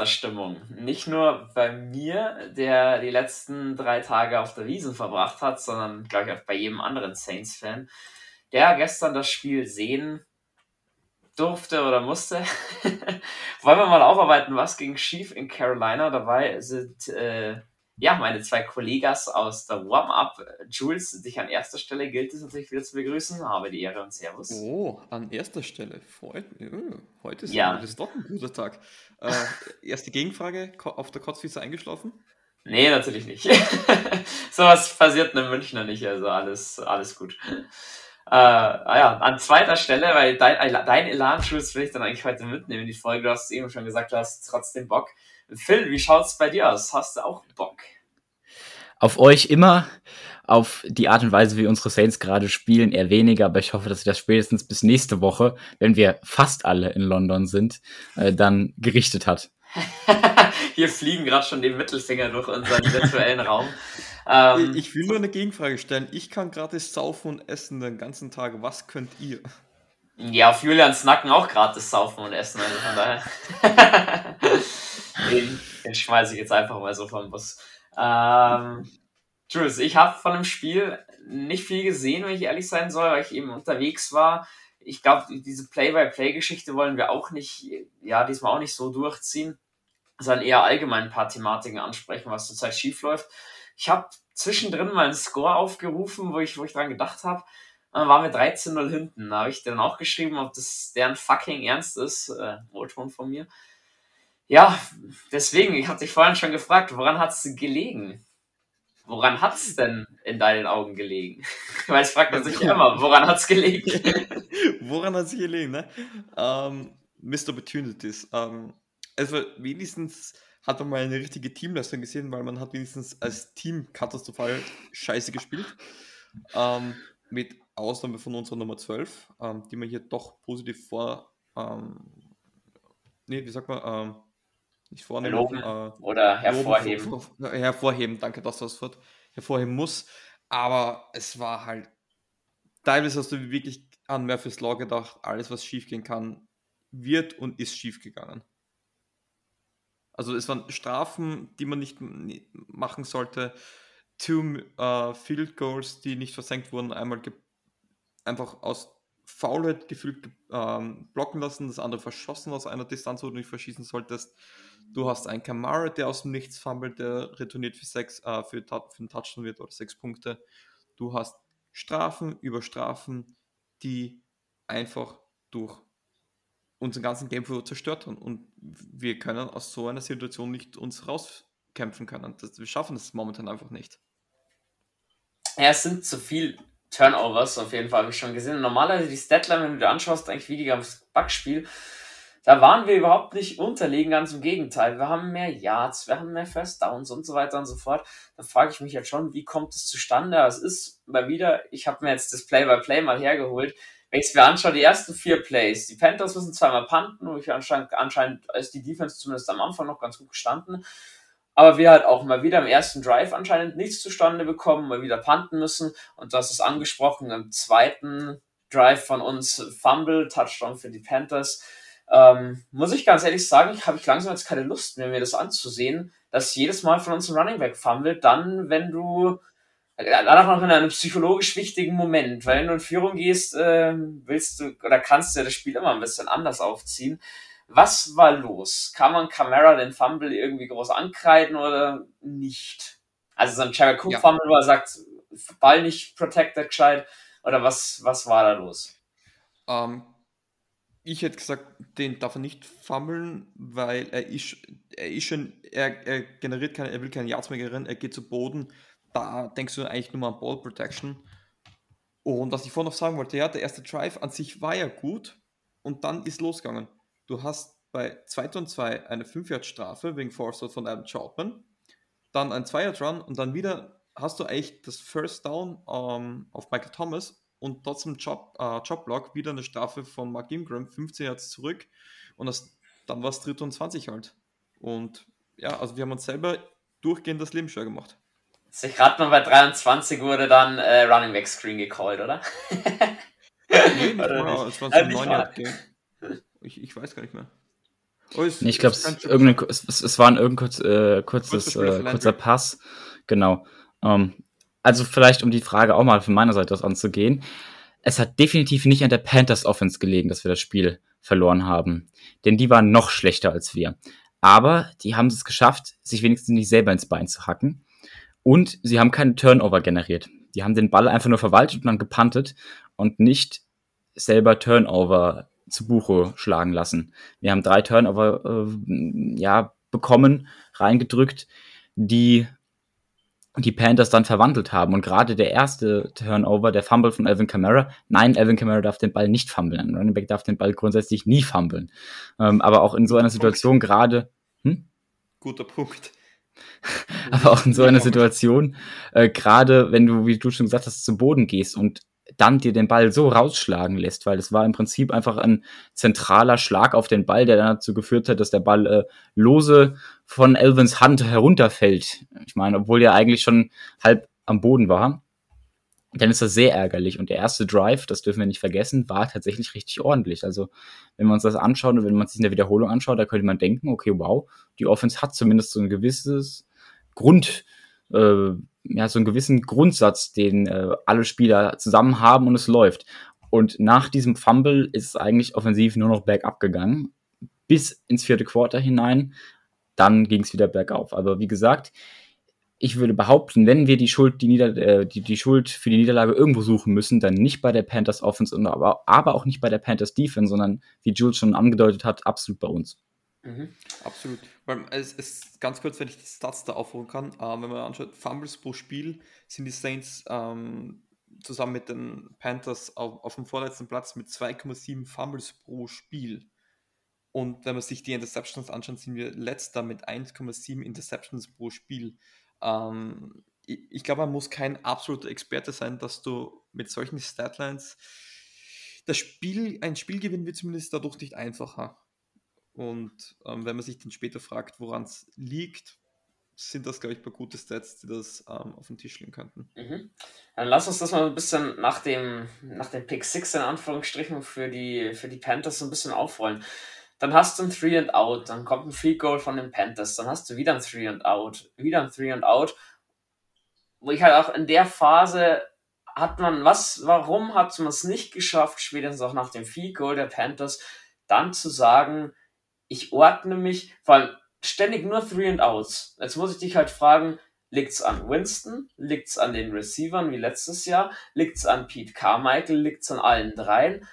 Katerstimmung. Nicht nur bei mir, der die letzten drei Tage auf der Wiesen verbracht hat, sondern, glaube ich, auch bei jedem anderen Saints-Fan, der gestern das Spiel sehen durfte oder musste. Wollen wir mal aufarbeiten, was ging schief in Carolina? Dabei sind äh, ja, meine zwei Kollegas aus der Warm-Up. Jules, dich an erster Stelle gilt es natürlich wieder zu begrüßen. Habe die Ehre und Servus. Oh, an erster Stelle. Freut mich. Heute ist, Ja. ist doch ein guter Tag. Äh, erste Gegenfrage: Auf der Kotzwiese eingeschlafen? Nee, natürlich nicht. Sowas passiert in Münchner nicht, also alles, alles gut. Äh, ah ja, an zweiter Stelle, weil dein, dein Elan, Jules, will ich dann eigentlich heute mitnehmen in die Folge. Du hast es eben schon gesagt, du hast trotzdem Bock. Phil, wie schaut's bei dir aus? Hast du auch Bock? Auf euch immer, auf die Art und Weise, wie unsere Saints gerade spielen, eher weniger, aber ich hoffe, dass sich das spätestens bis nächste Woche, wenn wir fast alle in London sind, äh, dann gerichtet hat. Hier fliegen gerade schon die Mittelfinger durch unseren virtuellen Raum. Ähm, ich will nur eine Gegenfrage stellen. Ich kann gratis saufen und essen den ganzen Tag. Was könnt ihr? Ja, auf Julians Nacken auch gratis saufen und essen, also von daher. den, schmeiße ich jetzt einfach mal so vom Bus. Ähm, Jules, ich habe von dem Spiel nicht viel gesehen, wenn ich ehrlich sein soll, weil ich eben unterwegs war. Ich glaube, diese Play-by-Play-Geschichte wollen wir auch nicht, ja, diesmal auch nicht so durchziehen, sondern eher allgemein ein paar Thematiken ansprechen, was zurzeit schief läuft. Ich habe zwischendrin mal einen Score aufgerufen, wo ich, wo ich dran gedacht habe. Dann waren wir 13-0 hinten. Da habe ich dann auch geschrieben, ob das deren fucking Ernst ist. Äh, O-Ton von mir. Ja, deswegen, ich habe dich vorhin schon gefragt, woran hat es gelegen? Woran hat es denn in deinen Augen gelegen? Weil es fragt man sich ja immer, woran hat es gelegen? Woran hat sich gelegen, ne? Ähm, Missed Opportunities. Ähm, also wenigstens hat man mal eine richtige Teamleistung gesehen, weil man hat wenigstens als Team katastrophal scheiße gespielt. Ähm, mit Ausnahme von unserer Nummer 12, ähm, die man hier doch positiv vor, ähm, nee, wie sagt man, ähm, nicht vornehmen, Loben äh, Oder loben, hervorheben. vor- vor- hervorheben, danke, dass du das Wort hervorheben muss. Aber es war halt, teilweise hast du wirklich an Murphy's Law gedacht, alles was schief gehen kann, wird und ist schief gegangen. Also es waren Strafen, die man nicht machen sollte, two äh, Field Goals, die nicht versenkt wurden, einmal einfach aus Faulheit gefühlt ge- ähm, blocken lassen, das andere verschossen aus einer Distanz, wo du nicht verschießen solltest. Du hast einen Kamara, der aus dem Nichts fummelt, der retourniert für, sechs, äh, für, für einen Touchdown wird oder sechs Punkte. Du hast Strafen über Strafen, die einfach durch unseren ganzen Gameflow zerstört haben. Und wir können aus so einer Situation nicht uns rauskämpfen können. Das, wir schaffen das momentan einfach nicht. Ja, es sind zu viel Turnovers, auf jeden Fall, habe ich schon gesehen. Normalerweise die Statline, wenn du dir anschaust, eigentlich wie die aufs Backspiel, da waren wir überhaupt nicht unterlegen, ganz im Gegenteil. Wir haben mehr Yards, wir haben mehr First Downs und so weiter und so fort. Da frage ich mich jetzt schon, wie kommt es zustande? Es ist mal wieder, ich habe mir jetzt das Play-by-Play mal hergeholt. Wenn ich es mir anschaue, die ersten vier Plays, die Panthers müssen zweimal punten, wo ich anscheinend, anscheinend ist die Defense zumindest am Anfang noch ganz gut gestanden. Aber wir halt auch mal wieder im ersten Drive anscheinend nichts zustande bekommen, mal wieder punten müssen. Und das ist angesprochen im zweiten Drive von uns Fumble, Touchdown für die Panthers. Ähm, muss ich ganz ehrlich sagen, habe ich langsam jetzt keine Lust mehr, mir das anzusehen, dass jedes Mal von uns ein Running Back fummelt, dann, wenn du, dann auch noch in einem psychologisch wichtigen Moment, weil wenn du in Führung gehst, äh, willst du oder kannst du das Spiel immer ein bisschen anders aufziehen. Was war los? Kann man Camara den Fumble irgendwie groß ankreiden oder nicht? Also so ein Jared Cook Ja. Fumble, wo er sagt, Ball nicht protected gescheit, oder was, was war da los? Ähm, ich hätte gesagt, den darf er nicht fummeln, weil er ist, er ist schon, er, er generiert keine, er will keine Yards mehr generieren, er geht zu Boden. Da denkst du eigentlich nur mal an Ball Protection. Und was ich vorhin noch sagen wollte, ja, der erste Drive an sich war ja gut und dann ist losgegangen. Du hast bei 2 und 2 eine 5-Yard-Strafe wegen Force von Adam Troutman, dann ein 2-Yard-Run und dann wieder hast du eigentlich das First Down ähm, auf Michael Thomas und trotzdem Job, äh, Jobblock, wieder eine Strafe von Mark Ingram, 15 Yards zurück und das, dann war es 3 und 20 halt. Und ja, also wir haben uns selber durchgehend das Leben schwer gemacht. Sich gerade mal bei 23 wurde dann äh, Running Back Screen gecallt, oder? Nee, nicht Oder mal, es war so ein nicht 9 mal. Yard Game. Ich, ich weiß gar nicht mehr. Oh, es, ich glaube, es, es, es, war ein irgendein kurz, äh, kurzes, äh, kurzer Pass. Genau. Ähm, also vielleicht, um die Frage auch mal von meiner Seite aus anzugehen. Es hat definitiv nicht an der Panthers Offense gelegen, dass wir das Spiel verloren haben. Denn die waren noch schlechter als wir. Aber die haben es geschafft, sich wenigstens nicht selber ins Bein zu hacken. Und sie haben keinen Turnover generiert. Die haben den Ball einfach nur verwaltet und dann gepantet und nicht selber Turnover zu Buche schlagen lassen. Wir haben drei Turnover äh, ja, bekommen, reingedrückt, die die Panthers dann verwandelt haben. Und gerade der erste Turnover, der Fumble von Alvin Kamara, nein, Alvin Kamara darf den Ball nicht fummeln. Ein Running Back darf den Ball grundsätzlich nie fummeln. Ähm, aber auch in so einer Situation gerade. Hm? Guter Punkt. aber auch in so einer Situation, äh, gerade wenn du, wie du schon gesagt hast, zu Boden gehst und dann dir den Ball so rausschlagen lässt, weil es war im Prinzip einfach ein zentraler Schlag auf den Ball, der dann dazu geführt hat, dass der Ball äh, lose von Elvins Hand herunterfällt. Ich meine, obwohl er eigentlich schon halb am Boden war, dann ist das sehr ärgerlich. Und der erste Drive, das dürfen wir nicht vergessen, war tatsächlich richtig ordentlich. Also, wenn wir uns das anschauen und wenn man sich in der Wiederholung anschaut, da könnte man denken, okay, wow, die Offense hat zumindest so ein gewisses Grund, äh, ja, so einen gewissen Grundsatz, den äh, alle Spieler zusammen haben und es läuft. Und nach diesem Fumble ist es eigentlich offensiv nur noch bergab gegangen, bis ins vierte Quarter hinein. Dann ging es wieder bergauf. Aber wie gesagt, ich würde behaupten, wenn wir die Schuld, die, Nieder äh, die, die Schuld für die Niederlage irgendwo suchen müssen, dann nicht bei der Panthers Offense, aber, aber auch nicht bei der Panthers Defense, sondern wie Jules schon angedeutet hat, absolut bei uns. Mhm. Absolut. Weil es ist ganz kurz, wenn ich die Stats da aufholen kann, ähm, wenn man anschaut, Fumbles pro Spiel sind die Saints ähm, zusammen mit den Panthers auf, auf dem vorletzten Platz mit 2,7 Fumbles pro Spiel. Und wenn man sich die Interceptions anschaut, sind wir letzter mit 1,7 Interceptions pro Spiel. Ähm, ich, ich glaube, man muss kein absoluter Experte sein, dass du mit solchen Statlines das Spiel, ein Spiel gewinnen wird zumindest dadurch nicht einfacher. Und ähm, wenn man sich dann später fragt, woran es liegt, sind das, glaube ich, ein paar gute Stats, die das ähm, auf den Tisch legen könnten. Mhm. Dann lass uns das mal ein bisschen nach dem, nach dem Pick 6 in Anführungsstrichen für die, für die Panthers so ein bisschen aufrollen. Dann hast du ein 3 and Out, dann kommt ein Free Goal von den Panthers, dann hast du wieder ein 3 and Out, wieder ein 3 and Out. Wo ich halt auch in der Phase hat man, was, warum hat man es nicht geschafft, spätestens auch nach dem Free Goal der Panthers, dann zu sagen, ich ordne mich, vor allem ständig nur Three and Outs. Jetzt muss ich dich halt fragen, liegt's an Winston? Liegt's an den Receivern wie letztes Jahr? Liegt's an Pete Carmichael? Liegt's an allen dreien?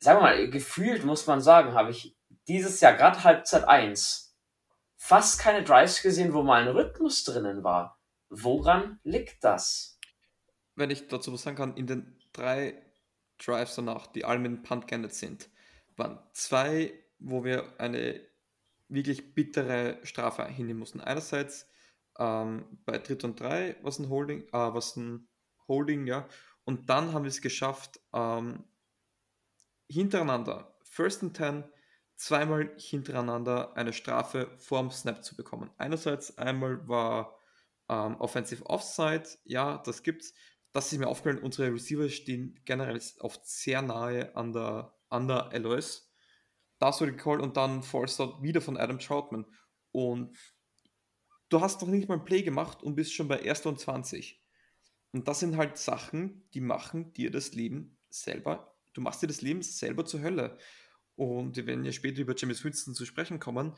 Wir mal, gefühlt muss man sagen, habe ich dieses Jahr gerade Halbzeit 1 fast keine Drives gesehen, wo mal ein Rhythmus drinnen war. Woran liegt das? Wenn ich dazu was sagen kann, in den drei Drives danach, die alle mit dem Punt geendet sind, waren zwei wo wir eine wirklich bittere Strafe hinnehmen mussten. Einerseits ähm, bei Dritt und Drei, was ein Holding, äh, was ein Holding, ja, und dann haben wir es geschafft, ähm, hintereinander, First and Ten, zweimal hintereinander eine Strafe vorm Snap zu bekommen. Einerseits einmal war ähm, Offensive Offside, ja, das gibt's. Das ist mir aufgefallen, unsere Receiver stehen generell oft sehr nahe an der, an der LOS das wurde gecallt und dann Force Out wieder von Adam Troutman. Und du hast noch nicht mal ein Play gemacht und bist schon bei 1. und 20. Und das sind halt Sachen, die machen dir das Leben selber, du machst dir das Leben selber zur Hölle. Und wir werden ja später über James Winston zu sprechen kommen.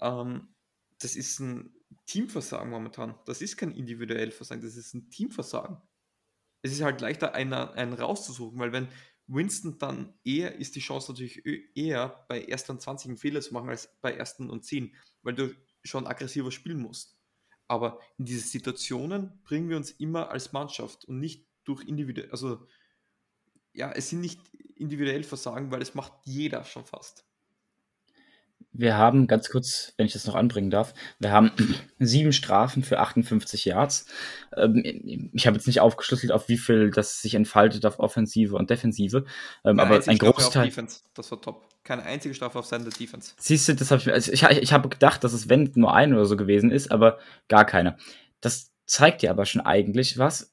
Ähm, das ist ein Teamversagen momentan. Das ist kein individuell Versagen, das ist ein Teamversagen. Es ist halt leichter, einen, einen rauszusuchen, weil wenn Winston dann eher ist die Chance natürlich eher bei ersten und 20 einen Fehler zu machen als bei ersten und 10, weil du schon aggressiver spielen musst. Aber in diese Situationen bringen wir uns immer als Mannschaft und nicht durch individuell, also ja, es sind nicht individuell Versagen, weil es macht jeder schon fast. Wir haben, ganz kurz, wenn ich das noch anbringen darf, wir haben sieben Strafen für 58 Yards. Ähm, ich habe jetzt nicht aufgeschlüsselt, auf wie viel das sich entfaltet auf Offensive und Defensive. Ähm, aber ein Großteil. Defense, das war top. Keine einzige Strafe auf Seite der Defense. Siehst du, das habe ich, also ich, ich habe gedacht, dass es wenn nur ein oder so gewesen ist, aber gar keine. Das zeigt dir aber schon eigentlich was.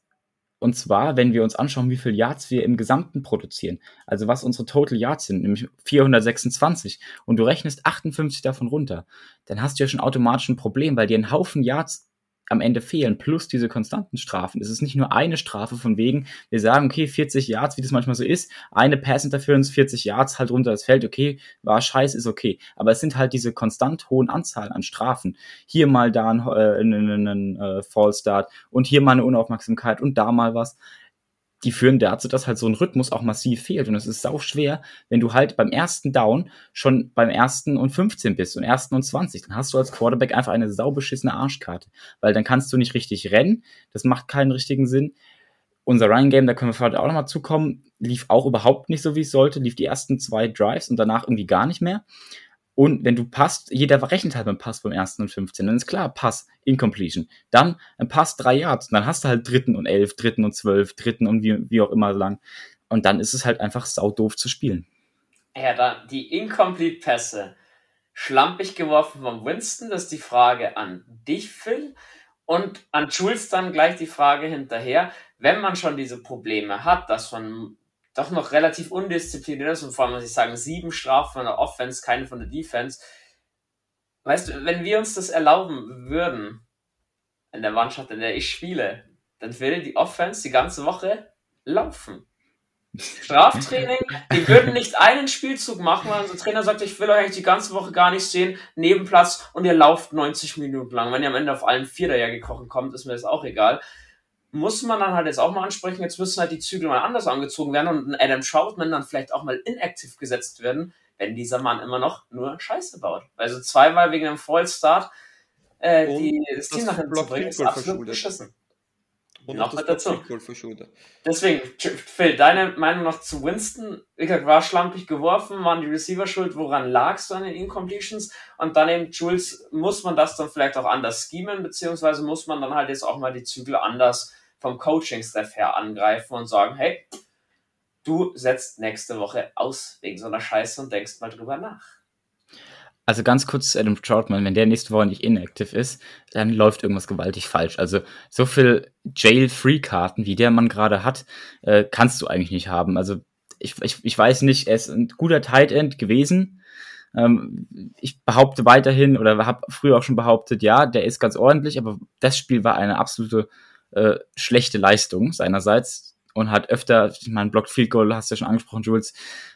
Und zwar, wenn wir uns anschauen, wie viele Yards wir im Gesamten produzieren. Also was unsere Total Yards sind, nämlich 426. Und du rechnest 58 davon runter. Dann hast du ja schon automatisch ein Problem, weil dir ein Haufen Yards am Ende fehlen, plus diese konstanten Strafen. Es ist nicht nur eine Strafe von wegen, wir sagen, okay, 40 Yards, wie das manchmal so ist, eine Pass Interference, 40 Yards halt runter das Feld, okay, war scheiße, ist okay. Aber es sind halt diese konstant hohen Anzahlen an Strafen. Hier mal da ein, äh, ein, ein, ein äh, False Start und hier mal eine Unaufmerksamkeit und da mal was die führen dazu, dass halt so ein Rhythmus auch massiv fehlt. Und es ist sau schwer, wenn du halt beim ersten Down schon beim ersten und 15 bist und ersten und 20. Dann hast du als Quarterback einfach eine saubeschissene Arschkarte. Weil dann kannst du nicht richtig rennen. Das macht keinen richtigen Sinn. Unser Run Game, da können wir heute auch nochmal zukommen, lief auch überhaupt nicht so, wie es sollte. Lief die ersten zwei Drives und danach irgendwie gar nicht mehr. Und wenn du passt, jeder rechnet halt beim Pass beim ersten und 15. Dann ist klar, Pass, Incompletion. Dann ein Pass, drei Yards. Dann hast du halt dritten und elf, dritten und zwölf, dritten und wie, wie auch immer lang. Und dann ist es halt einfach saudoof zu spielen. Ja, dann die Incomplete Pässe. Schlampig geworfen von Winston, das ist die Frage an dich, Phil. Und an Jules dann gleich die Frage hinterher. Wenn man schon diese Probleme hat, dass man doch noch relativ undiszipliniert ist und vor allem, muss ich sagen, sieben Strafen von der Offense, keine von der Defense. Weißt du, wenn wir uns das erlauben würden, in der Mannschaft, in der ich spiele, dann würde die Offense die ganze Woche laufen. Straftraining, die würden nicht einen Spielzug machen, weil unser Trainer sagt, ich will euch die ganze Woche gar nicht sehen, Nebenplatz und ihr lauft 90 Minuten lang. Wenn ihr am Ende auf allen Viererjahr gekochen kommt, ist mir das auch egal muss man dann halt jetzt auch mal ansprechen, jetzt müssen halt die Zügel mal anders angezogen werden und ein Adam Troutman dann vielleicht auch mal inaktiv gesetzt werden, wenn dieser Mann immer noch nur Scheiße baut. Also zweimal wegen einem Fallstart äh, die, das, das Team nach hinten zu bringen, ist absolut beschissen. Und noch mit dazu. Deswegen, Phil, deine Meinung noch zu Winston? Wie gesagt, war schlampig geworfen, waren die Receiver schuld, woran lagst du an den Incompletions? Und dann eben, Jules, muss man das dann vielleicht auch anders schemen, beziehungsweise muss man dann halt jetzt auch mal die Zügel anders vom Coaching-Staff her angreifen und sagen, hey, du setzt nächste Woche aus wegen so einer Scheiße und denkst mal drüber nach. Also ganz kurz zu Adam Troutman, wenn der nächste Woche nicht inactive ist, dann läuft irgendwas gewaltig falsch. Also so viel Jail-Free-Karten, wie der Mann gerade hat, äh, kannst du eigentlich nicht haben. Also ich, ich, ich weiß nicht, er ist ein guter Tight End gewesen. Ähm, ich behaupte weiterhin oder habe früher auch schon behauptet, ja, der ist ganz ordentlich, aber das Spiel war eine absolute äh, schlechte Leistung seinerseits und hat öfter, ich meine, Blocked Field Goal hast du ja schon angesprochen, Jules,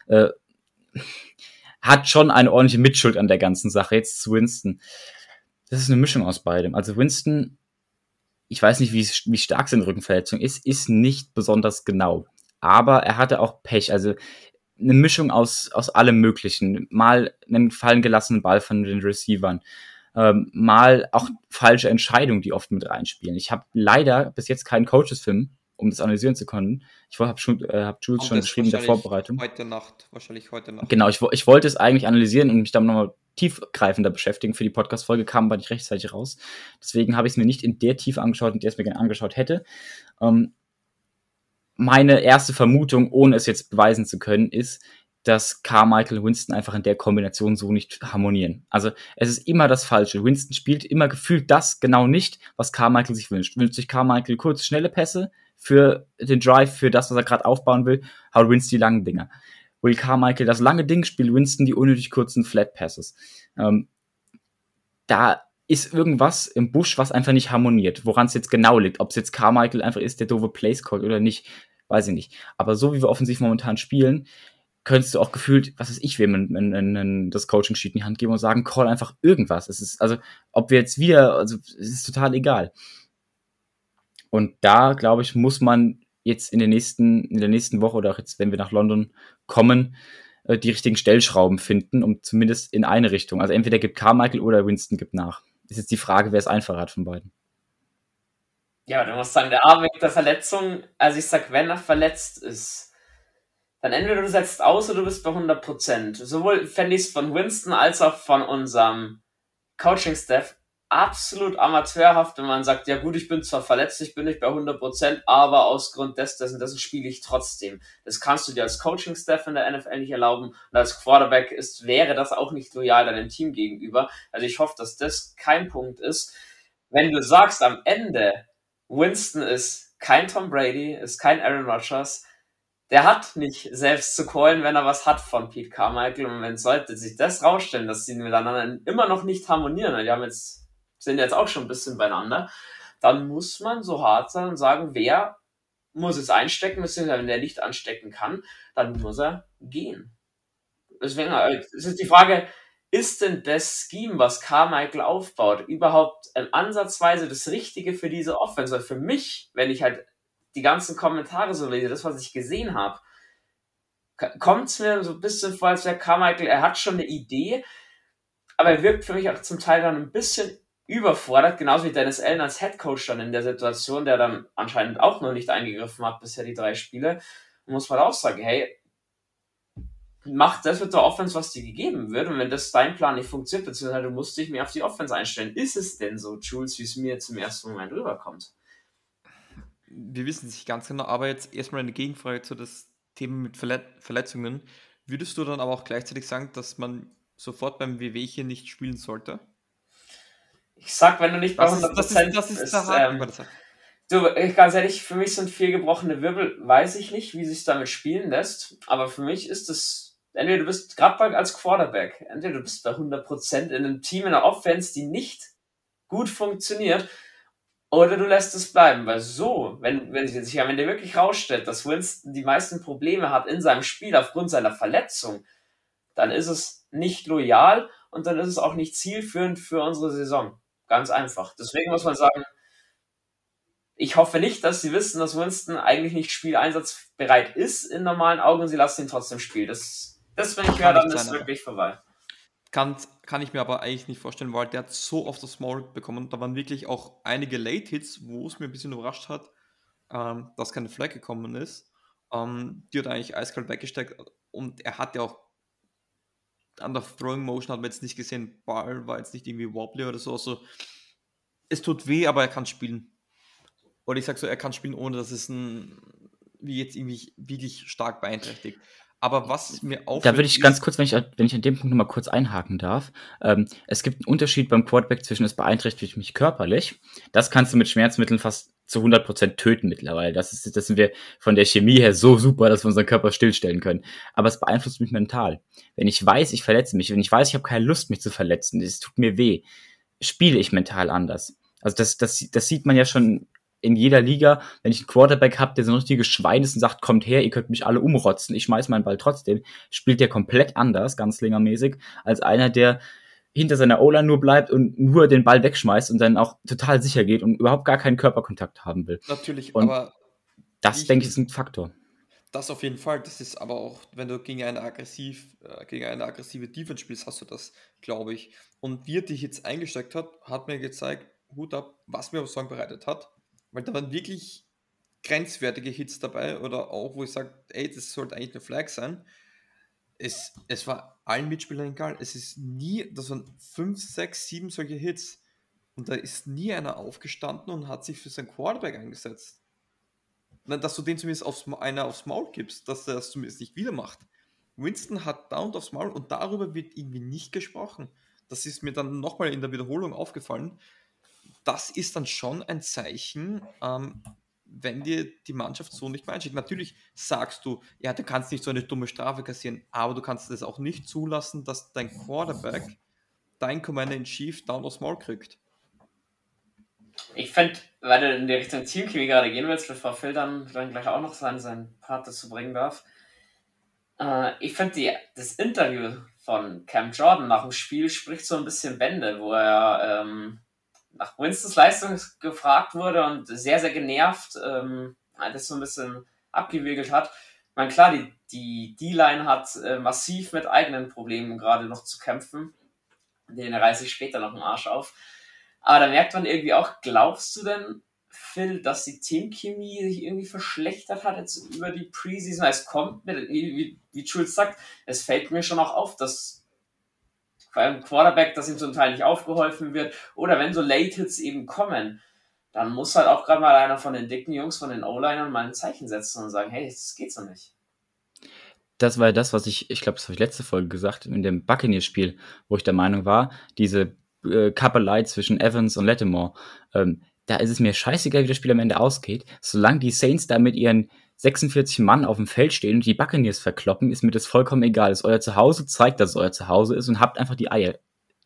äh, hat schon eine ordentliche Mitschuld an der ganzen Sache. Jetzt zu Winston. Das ist eine Mischung aus beidem. Also Winston, ich weiß nicht, wie, wie stark seine Rückenverletzung ist, ist nicht besonders genau. Aber er hatte auch Pech. Also eine Mischung aus, aus allem Möglichen. Mal einen fallen gelassenen Ball von den Receivern. Ähm, mal auch falsche Entscheidungen, die oft mit reinspielen. Ich habe leider bis jetzt keinen Coaches-Film um das analysieren zu können. Ich habe schon, äh, hab Jules schon geschrieben in der Vorbereitung. Heute Nacht, wahrscheinlich heute Nacht. Genau, ich, ich wollte es eigentlich analysieren und mich dann nochmal tiefgreifender beschäftigen. Für die Podcast-Folge kam aber nicht rechtzeitig raus. Deswegen habe ich es mir nicht in der Tiefe angeschaut, in der es mir gerne angeschaut hätte. Ähm, meine erste Vermutung, ohne es jetzt beweisen zu können, ist, dass Carmichael und Winston einfach in der Kombination so nicht harmonieren. Also es ist immer das Falsche. Winston spielt immer gefühlt das genau nicht, was Carmichael sich wünscht. Wünscht sich Carmichael kurze, schnelle Pässe, für den Drive, für das, was er gerade aufbauen will, haut Winston die langen Dinger. Will Carmichael das lange Ding, spielt Winston die unnötig kurzen Flat Passes. Ähm, da ist irgendwas im Busch, was einfach nicht harmoniert. Woran es jetzt genau liegt. Ob es jetzt Carmichael einfach ist, der doofe Place Call oder nicht, weiß ich nicht. Aber so wie wir offensiv momentan spielen, könntest du auch gefühlt, was weiß ich, wem in, in, in, das Coaching-Sheet in die Hand geben und sagen, call einfach irgendwas. Es ist, also, ob wir jetzt wieder, also, es ist total egal. Und da, glaube ich, muss man jetzt in der nächsten, in der nächsten Woche oder auch jetzt, wenn wir nach London kommen, äh, die richtigen Stellschrauben finden, um zumindest in eine Richtung. Also entweder gibt Carmichael oder Winston gibt nach. Ist jetzt die Frage, wer es einfacher hat von beiden. Ja, du musst sagen, der Arm wegen der Verletzung, also ich sag, wenn er verletzt ist, dann entweder du setzt aus oder du bist bei 100%. Sowohl fände ich es von Winston als auch von unserem Coaching-Staff absolut amateurhaft, wenn man sagt, ja gut, ich bin zwar verletzt, ich bin nicht bei 100%, aber aus Grund des, dessen, dessen spiele ich trotzdem. Das kannst du dir als Coaching-Staff in der NFL nicht erlauben und als Quarterback ist, wäre das auch nicht loyal deinem Team gegenüber. Also ich hoffe, dass das kein Punkt ist. Wenn du sagst, am Ende, Winston ist kein Tom Brady, ist kein Aaron Rodgers. Der hat nicht selbst zu callen, wenn er was hat von Pete Carmichael. Und wenn sollte sich das rausstellen, dass sie miteinander immer noch nicht harmonieren, die haben jetzt, sind jetzt auch schon ein bisschen beieinander, dann muss man so hart sein und sagen, wer muss es einstecken, beziehungsweise wenn der nicht anstecken kann, dann muss er gehen. Deswegen äh, es ist die Frage, ist denn das Scheme, was Carmichael aufbaut, überhaupt ansatzweise das Richtige für diese Offense? Weil für mich, wenn ich halt die ganzen Kommentare so lese, das, was ich gesehen habe, kommt es mir so ein bisschen vor, als wäre Carmichael, er hat schon eine Idee, aber er wirkt für mich auch zum Teil dann ein bisschen überfordert, genauso wie Dennis Allen als Head Coach dann in der Situation, der dann anscheinend auch noch nicht eingegriffen hat bisher die drei Spiele, muss man auch sagen, hey, mach das mit der Offense, was dir gegeben wird und wenn das dein Plan nicht funktioniert, beziehungsweise du musst dich mehr auf die Offense einstellen. Ist es denn so, Jules, wie es mir zum ersten Moment rüberkommt? Wir wissen es nicht ganz genau, aber jetzt erstmal eine Gegenfrage zu das Thema mit Verlet Verletzungen. Würdest du dann aber auch gleichzeitig sagen, dass man sofort beim WW hier nicht spielen sollte? Ich sag, wenn du nicht bei 100% das ist, das ist, das ist ist, ähm, Du, ganz ehrlich, für mich sind vier gebrochene Wirbel, weiß ich nicht, wie sich damit spielen lässt, aber für mich ist es, entweder du bist gerade als Quarterback, entweder du bist bei 100% in einem Team in der Offense, die nicht gut funktioniert, oder du lässt es bleiben, weil so, wenn, wenn sich wenn dir wirklich rausstellt, dass Winston die meisten Probleme hat in seinem Spiel aufgrund seiner Verletzung, dann ist es nicht loyal und dann ist es auch nicht zielführend für unsere Saison. Ganz einfach. Deswegen muss man sagen, ich hoffe nicht, dass sie wissen, dass Winston eigentlich nicht spieleinsatzbereit ist in normalen Augen und sie lassen ihn trotzdem spielen. Das, das wenn ich höre, dann ist es wirklich vorbei. Kann, kann ich mir aber eigentlich nicht vorstellen, weil der hat so oft das Maul bekommen. Da waren wirklich auch einige Late-Hits, wo es mir ein bisschen überrascht hat, ähm, dass keine Flag gekommen ist. Ähm, die hat eigentlich eiskalt weggesteckt und er hat ja auch an der Throwing Motion hat man jetzt nicht gesehen, Ball war jetzt nicht irgendwie wobbly oder so. Also es tut weh, aber er kann spielen. Oder ich sag so, er kann spielen, ohne dass es ein, wie jetzt irgendwie wirklich stark beeinträchtigt. Aber was mir auch. Da würde ich ganz kurz, wenn ich, wenn ich an dem Punkt nochmal kurz einhaken darf. Ähm, es gibt einen Unterschied beim Quarterback zwischen es beeinträchtigt mich körperlich. Das kannst du mit Schmerzmitteln fast zu 100% töten mittlerweile. Das, ist, das sind wir von der Chemie her so super, dass wir unseren Körper stillstellen können. Aber es beeinflusst mich mental. Wenn ich weiß, ich verletze mich, wenn ich weiß, ich habe keine Lust, mich zu verletzen, es tut mir weh, spiele ich mental anders. Also das, das, das sieht man ja schon in jeder Liga, wenn ich einen Quarterback habe, der so ein richtiges Schwein ist und sagt, kommt her, ihr könnt mich alle umrotzen, ich schmeiß meinen Ball trotzdem, spielt der komplett anders, ganz längermäßig, als einer, der hinter seiner O-Line nur bleibt und nur den Ball wegschmeißt und dann auch total sicher geht und überhaupt gar keinen Körperkontakt haben will. Natürlich, und aber das, denke ich, ist ein Faktor. Das auf jeden Fall. Das ist aber auch, wenn du gegen eine, aggressiv, äh, gegen eine aggressive Defense spielst, hast du das, glaube ich. Und wie er dich jetzt eingesteckt hat, hat mir gezeigt, Hut ab, was mir auf Song bereitet hat. Weil da waren wirklich grenzwertige Hits dabei oder auch, wo ich sage, ey, das sollte eigentlich eine Flag sein. Es, es war allen Mitspielern egal. Es ist nie, das waren 5, 6, 7 solche Hits. Und da ist nie einer aufgestanden und hat sich für sein Quarterback eingesetzt. Dass du den zumindest aufs, einer aufs Maul gibst, dass er das zumindest nicht wieder macht. Winston hat down aufs Maul und darüber wird irgendwie nicht gesprochen. Das ist mir dann nochmal in der Wiederholung aufgefallen das ist dann schon ein Zeichen, ähm, wenn dir die Mannschaft so nicht mehr einschickt. Natürlich sagst du, ja, du kannst nicht so eine dumme Strafe kassieren, aber du kannst es auch nicht zulassen, dass dein Quarterback, dein Commander in Chief, down aufs Maul kriegt. Ich finde, weil du in die Richtung Teamchemie gerade gehen willst, bevor Phil dann, dann gleich auch noch seinen, seinen Part dazu bringen darf. Äh, ich finde, das Interview von Cam Jordan nach dem Spiel spricht so ein bisschen Bände, wo er ähm, nach Winstons Leistung gefragt wurde und sehr, sehr genervt ähm, das so ein bisschen abgewickelt hat. Ich meine, klar, die, die D-Line hat äh, massiv mit eigenen Problemen gerade noch zu kämpfen. Den reiße ich später noch im Arsch auf. Aber da merkt man irgendwie auch, glaubst du denn, Phil, dass die Teamchemie sich irgendwie verschlechtert hat jetzt über die Preseason? Es kommt mir, wie, wie Jules sagt, es fällt mir schon auch auf, dass beim Quarterback, dass ihm zum Teil nicht aufgeholfen wird. Oder wenn so Late-Hits eben kommen, dann muss halt auch gerade mal einer von den dicken Jungs, von den O-Linern mal ein Zeichen setzen und sagen, hey, das geht so nicht. Das war das, was ich, ich glaube, das habe ich letzte Folge gesagt, in dem Buccaneers-Spiel, wo ich der Meinung war, diese äh, Kappelei zwischen Evans und Lattimore, ähm, da ist es mir scheißegal, wie das Spiel am Ende ausgeht. Solange die Saints da mit ihren 46 Mann auf dem Feld stehen und die Buccaneers verkloppen, ist mir das vollkommen egal. Das ist euer Zuhause, zeigt, dass es euer Zuhause ist und habt einfach die Eier.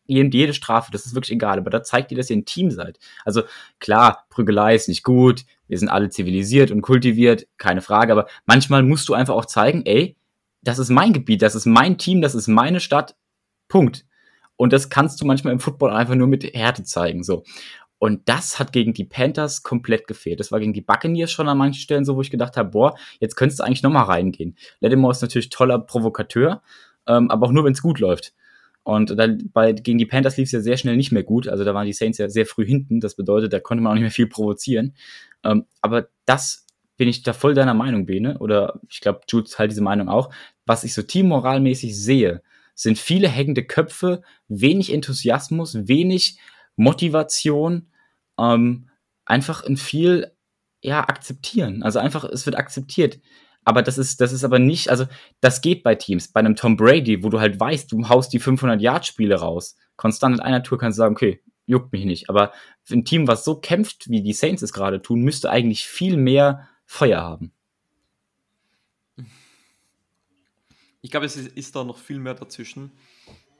Jede Strafe, das ist wirklich egal, aber da zeigt ihr, dass ihr ein Team seid. Also klar, Prügelei ist nicht gut, wir sind alle zivilisiert und kultiviert, keine Frage, aber manchmal musst du einfach auch zeigen, ey, das ist mein Gebiet, das ist mein Team, das ist meine Stadt, Punkt. Und das kannst du manchmal im Football einfach nur mit Härte zeigen, so. Und das hat gegen die Panthers komplett gefehlt. Das war gegen die Buccaneers schon an manchen Stellen so, wo ich gedacht habe, boah, jetzt könntest du eigentlich nochmal reingehen. Lattimore ist natürlich toller Provokateur, ähm, aber auch nur, wenn es gut läuft. Und dann bei, gegen die Panthers lief es ja sehr schnell nicht mehr gut. Also da waren die Saints ja sehr früh hinten. Das bedeutet, da konnte man auch nicht mehr viel provozieren. Ähm, aber das bin ich da voll deiner Meinung, Bene. Oder ich glaube, Jude halt diese Meinung auch. Was ich so teammoralmäßig sehe, sind viele hängende Köpfe, wenig Enthusiasmus, wenig Motivation, ähm, einfach in viel, ja, akzeptieren. Also einfach, es wird akzeptiert. Aber das ist, das ist aber nicht, also das geht bei Teams. Bei einem Tom Brady, wo du halt weißt, du haust die 500-Yard-Spiele raus. Konstant in einer Tour kannst du sagen, okay, juckt mich nicht. Aber ein Team, was so kämpft, wie die Saints es gerade tun, müsste eigentlich viel mehr Feuer haben. Ich glaube, es ist, ist, da noch viel mehr dazwischen.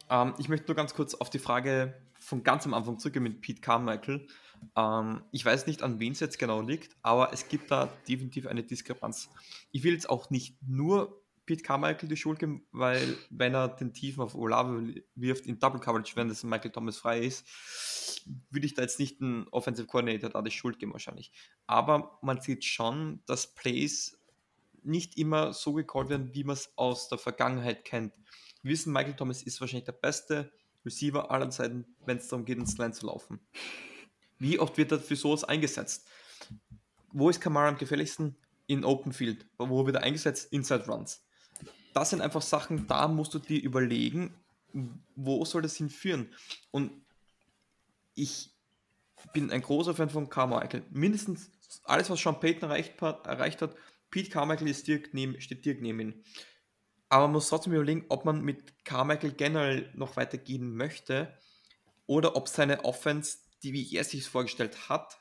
Ähm, ich möchte nur ganz kurz auf die Frage von ganz am Anfang zurückgehen mit Pete Carmichael. Ähm, ich weiß nicht, an wen es jetzt genau liegt, aber es gibt da definitiv eine Diskrepanz. Ich will jetzt auch nicht nur Pete Carmichael die Schuld geben, weil wenn er den Tiefen auf Olave wirft in Double Coverage, wenn das Michael Thomas frei ist, würde ich da jetzt nicht einen Offensive Coordinator da die Schuld geben wahrscheinlich. Aber man sieht schon, dass Plays nicht immer so gecallt werden, wie man es aus der Vergangenheit kennt. Wir wissen, Michael Thomas ist wahrscheinlich der beste Receiver aller Zeiten, wenn es darum geht, ins Line zu laufen. Wie oft wird er für sowas eingesetzt? Wo ist Kamara am gefährlichsten? In Open Field. Wo wird er eingesetzt? Inside Runs. Das sind einfach Sachen, da musst du dir überlegen, wo soll das hinführen? Und ich bin ein großer Fan von Carmichael. Mindestens alles, was Sean Payton erreicht hat, erreicht hat Pete Carmichael ist direkt neben, steht direkt neben ihm. Aber man muss trotzdem überlegen, ob man mit Carmichael generell noch weitergehen möchte oder ob seine Offense, die wie er sich vorgestellt hat,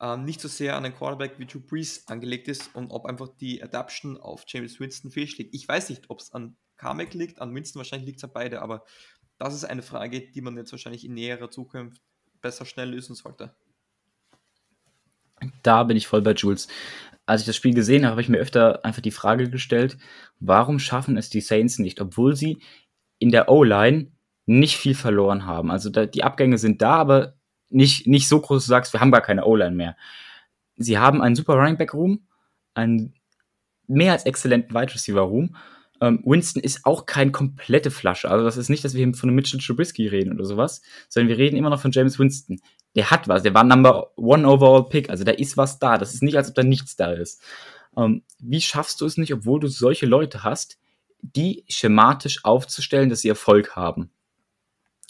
ähm, nicht so sehr an einen Quarterback wie Drew Brees angelegt ist und ob einfach die Adaption auf James Winston fehlschlägt. Ich weiß nicht, ob es an Carmichael liegt, an Winston wahrscheinlich liegt es an beide, aber das ist eine Frage, die man jetzt wahrscheinlich in näherer Zukunft besser schnell lösen sollte. Da bin ich voll bei Jules als ich das Spiel gesehen habe, habe ich mir öfter einfach die Frage gestellt, warum schaffen es die Saints nicht, obwohl sie in der O-Line nicht viel verloren haben. Also da, die Abgänge sind da, aber nicht, nicht so groß, dass du sagst, wir haben gar keine O-Line mehr. Sie haben einen super Running Back Room, einen mehr als exzellenten Wide Receiver Room. Ähm, Winston ist auch kein komplette Flasche. Also das ist nicht, dass wir von einem Mitchell Trubisky reden oder sowas, sondern wir reden immer noch von James Winston der hat was, der war Number One Overall Pick, also da ist was da. Das ist nicht, als ob da nichts da ist. Ähm, wie schaffst du es nicht, obwohl du solche Leute hast, die schematisch aufzustellen, dass sie Erfolg haben?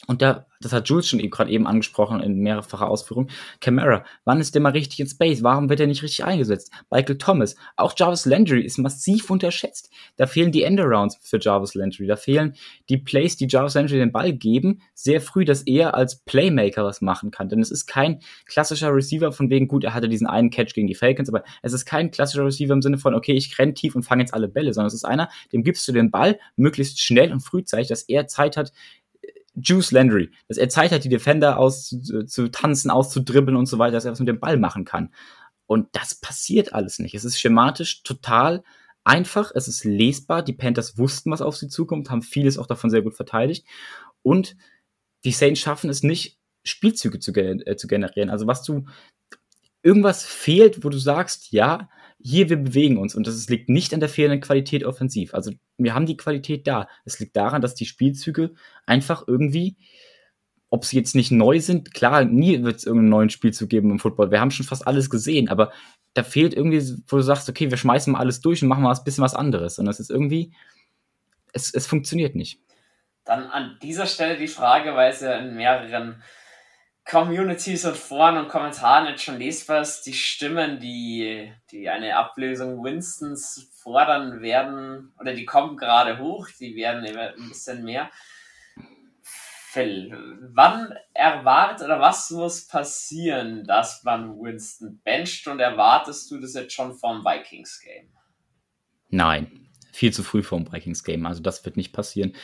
Und da, das hat Jules schon gerade eben angesprochen in mehrfacher Ausführung. Camara, wann ist der mal richtig in Space? Warum wird er nicht richtig eingesetzt? Michael Thomas, auch Jarvis Landry ist massiv unterschätzt. Da fehlen die Endarounds für Jarvis Landry. Da fehlen die Plays, die Jarvis Landry den Ball geben, sehr früh, dass er als Playmaker was machen kann. Denn es ist kein klassischer Receiver von wegen, gut, er hatte diesen einen Catch gegen die Falcons, aber es ist kein klassischer Receiver im Sinne von, okay, ich renn tief und fange jetzt alle Bälle, sondern es ist einer, dem gibst du den Ball möglichst schnell und frühzeitig, dass er Zeit hat, Juice Landry, dass er Zeit hat, die Defender auszutanzen, auszudribbeln und so weiter, dass er was mit dem Ball machen kann. Und das passiert alles nicht. Es ist schematisch total einfach, es ist lesbar. Die Panthers wussten, was auf sie zukommt, haben vieles auch davon sehr gut verteidigt. Und die Saints schaffen es nicht, Spielzüge zu, äh, zu generieren. Also was du, irgendwas fehlt, wo du sagst, ja, hier, wir bewegen uns und das liegt nicht an der fehlenden Qualität offensiv. Also wir haben die Qualität da. Es liegt daran, dass die Spielzüge einfach irgendwie, ob sie jetzt nicht neu sind, klar, nie wird es irgendeinen neuen Spielzug geben im Football. Wir haben schon fast alles gesehen, aber da fehlt irgendwie, wo du sagst, okay, wir schmeißen mal alles durch und machen mal ein bisschen was anderes. Und das ist irgendwie, es, es funktioniert nicht. Dann an dieser Stelle die Frage, weil es ja in mehreren Communities und Foren und Kommentaren jetzt schon lesbar ist, die Stimmen, die, die eine Ablösung Winstons fordern werden, oder die kommen gerade hoch, die werden immer ein bisschen mehr. Phil, wann erwartet oder was muss passieren, dass man Winston bencht und erwartest du das jetzt schon vom Vikings-Game? Nein, viel zu früh vom Vikings-Game. Also das wird nicht passieren.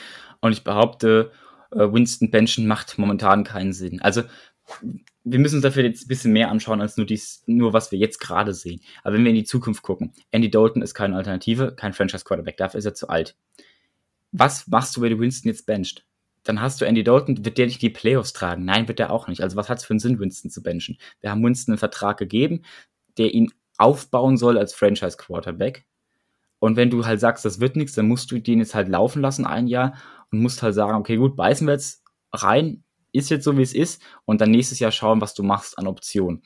Und ich behaupte, äh, Winston benchen macht momentan keinen Sinn. Also wir müssen uns dafür jetzt ein bisschen mehr anschauen, als nur dies, nur was wir jetzt gerade sehen. Aber wenn wir in die Zukunft gucken, Andy Dalton ist keine Alternative, kein Franchise-Quarterback, dafür ist er zu alt. Was machst du, wenn du Winston jetzt bencht? Dann hast du Andy Dalton, wird der dich die Playoffs tragen? Nein, wird der auch nicht. Also was hat es für einen Sinn, Winston zu benchen? Wir haben Winston einen Vertrag gegeben, der ihn aufbauen soll als Franchise-Quarterback. Und wenn du halt sagst, das wird nichts, dann musst du den jetzt halt laufen lassen ein Jahr und musst halt sagen, okay, gut, beißen wir jetzt rein, ist jetzt so, wie es ist, und dann nächstes Jahr schauen, was du machst an Optionen.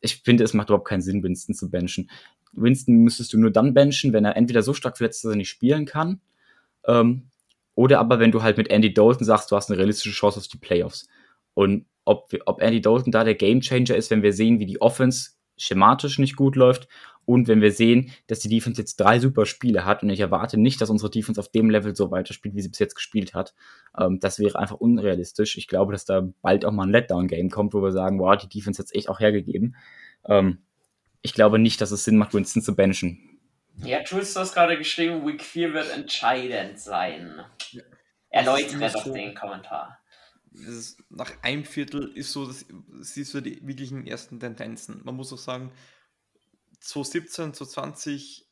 Ich finde, es macht überhaupt keinen Sinn, Winston zu benchen. Winston müsstest du nur dann benchen, wenn er entweder so stark verletzt ist, dass er nicht spielen kann, ähm, oder aber wenn du halt mit Andy Dalton sagst, du hast eine realistische Chance auf die Playoffs. Und ob, ob Andy Dalton da der Gamechanger ist, wenn wir sehen, wie die Offense schematisch nicht gut läuft und wenn wir sehen, dass die Defense jetzt drei super Spiele hat und ich erwarte nicht, dass unsere Defense auf dem Level so weiterspielt, wie sie bis jetzt gespielt hat, ähm, das wäre einfach unrealistisch. Ich glaube, dass da bald auch mal ein Letdown-Game kommt, wo wir sagen, wow, die Defense hat es echt auch hergegeben. Ähm, ich glaube nicht, dass es Sinn macht, Winston zu benchen. Ja, Jules, du hast gerade geschrieben, Week 4 wird entscheidend sein. Erläutere doch so, den Kommentar. Ist, nach einem Viertel ist so, das siehst du die wirklichen ersten Tendenzen. Man muss auch sagen, 2017, 2020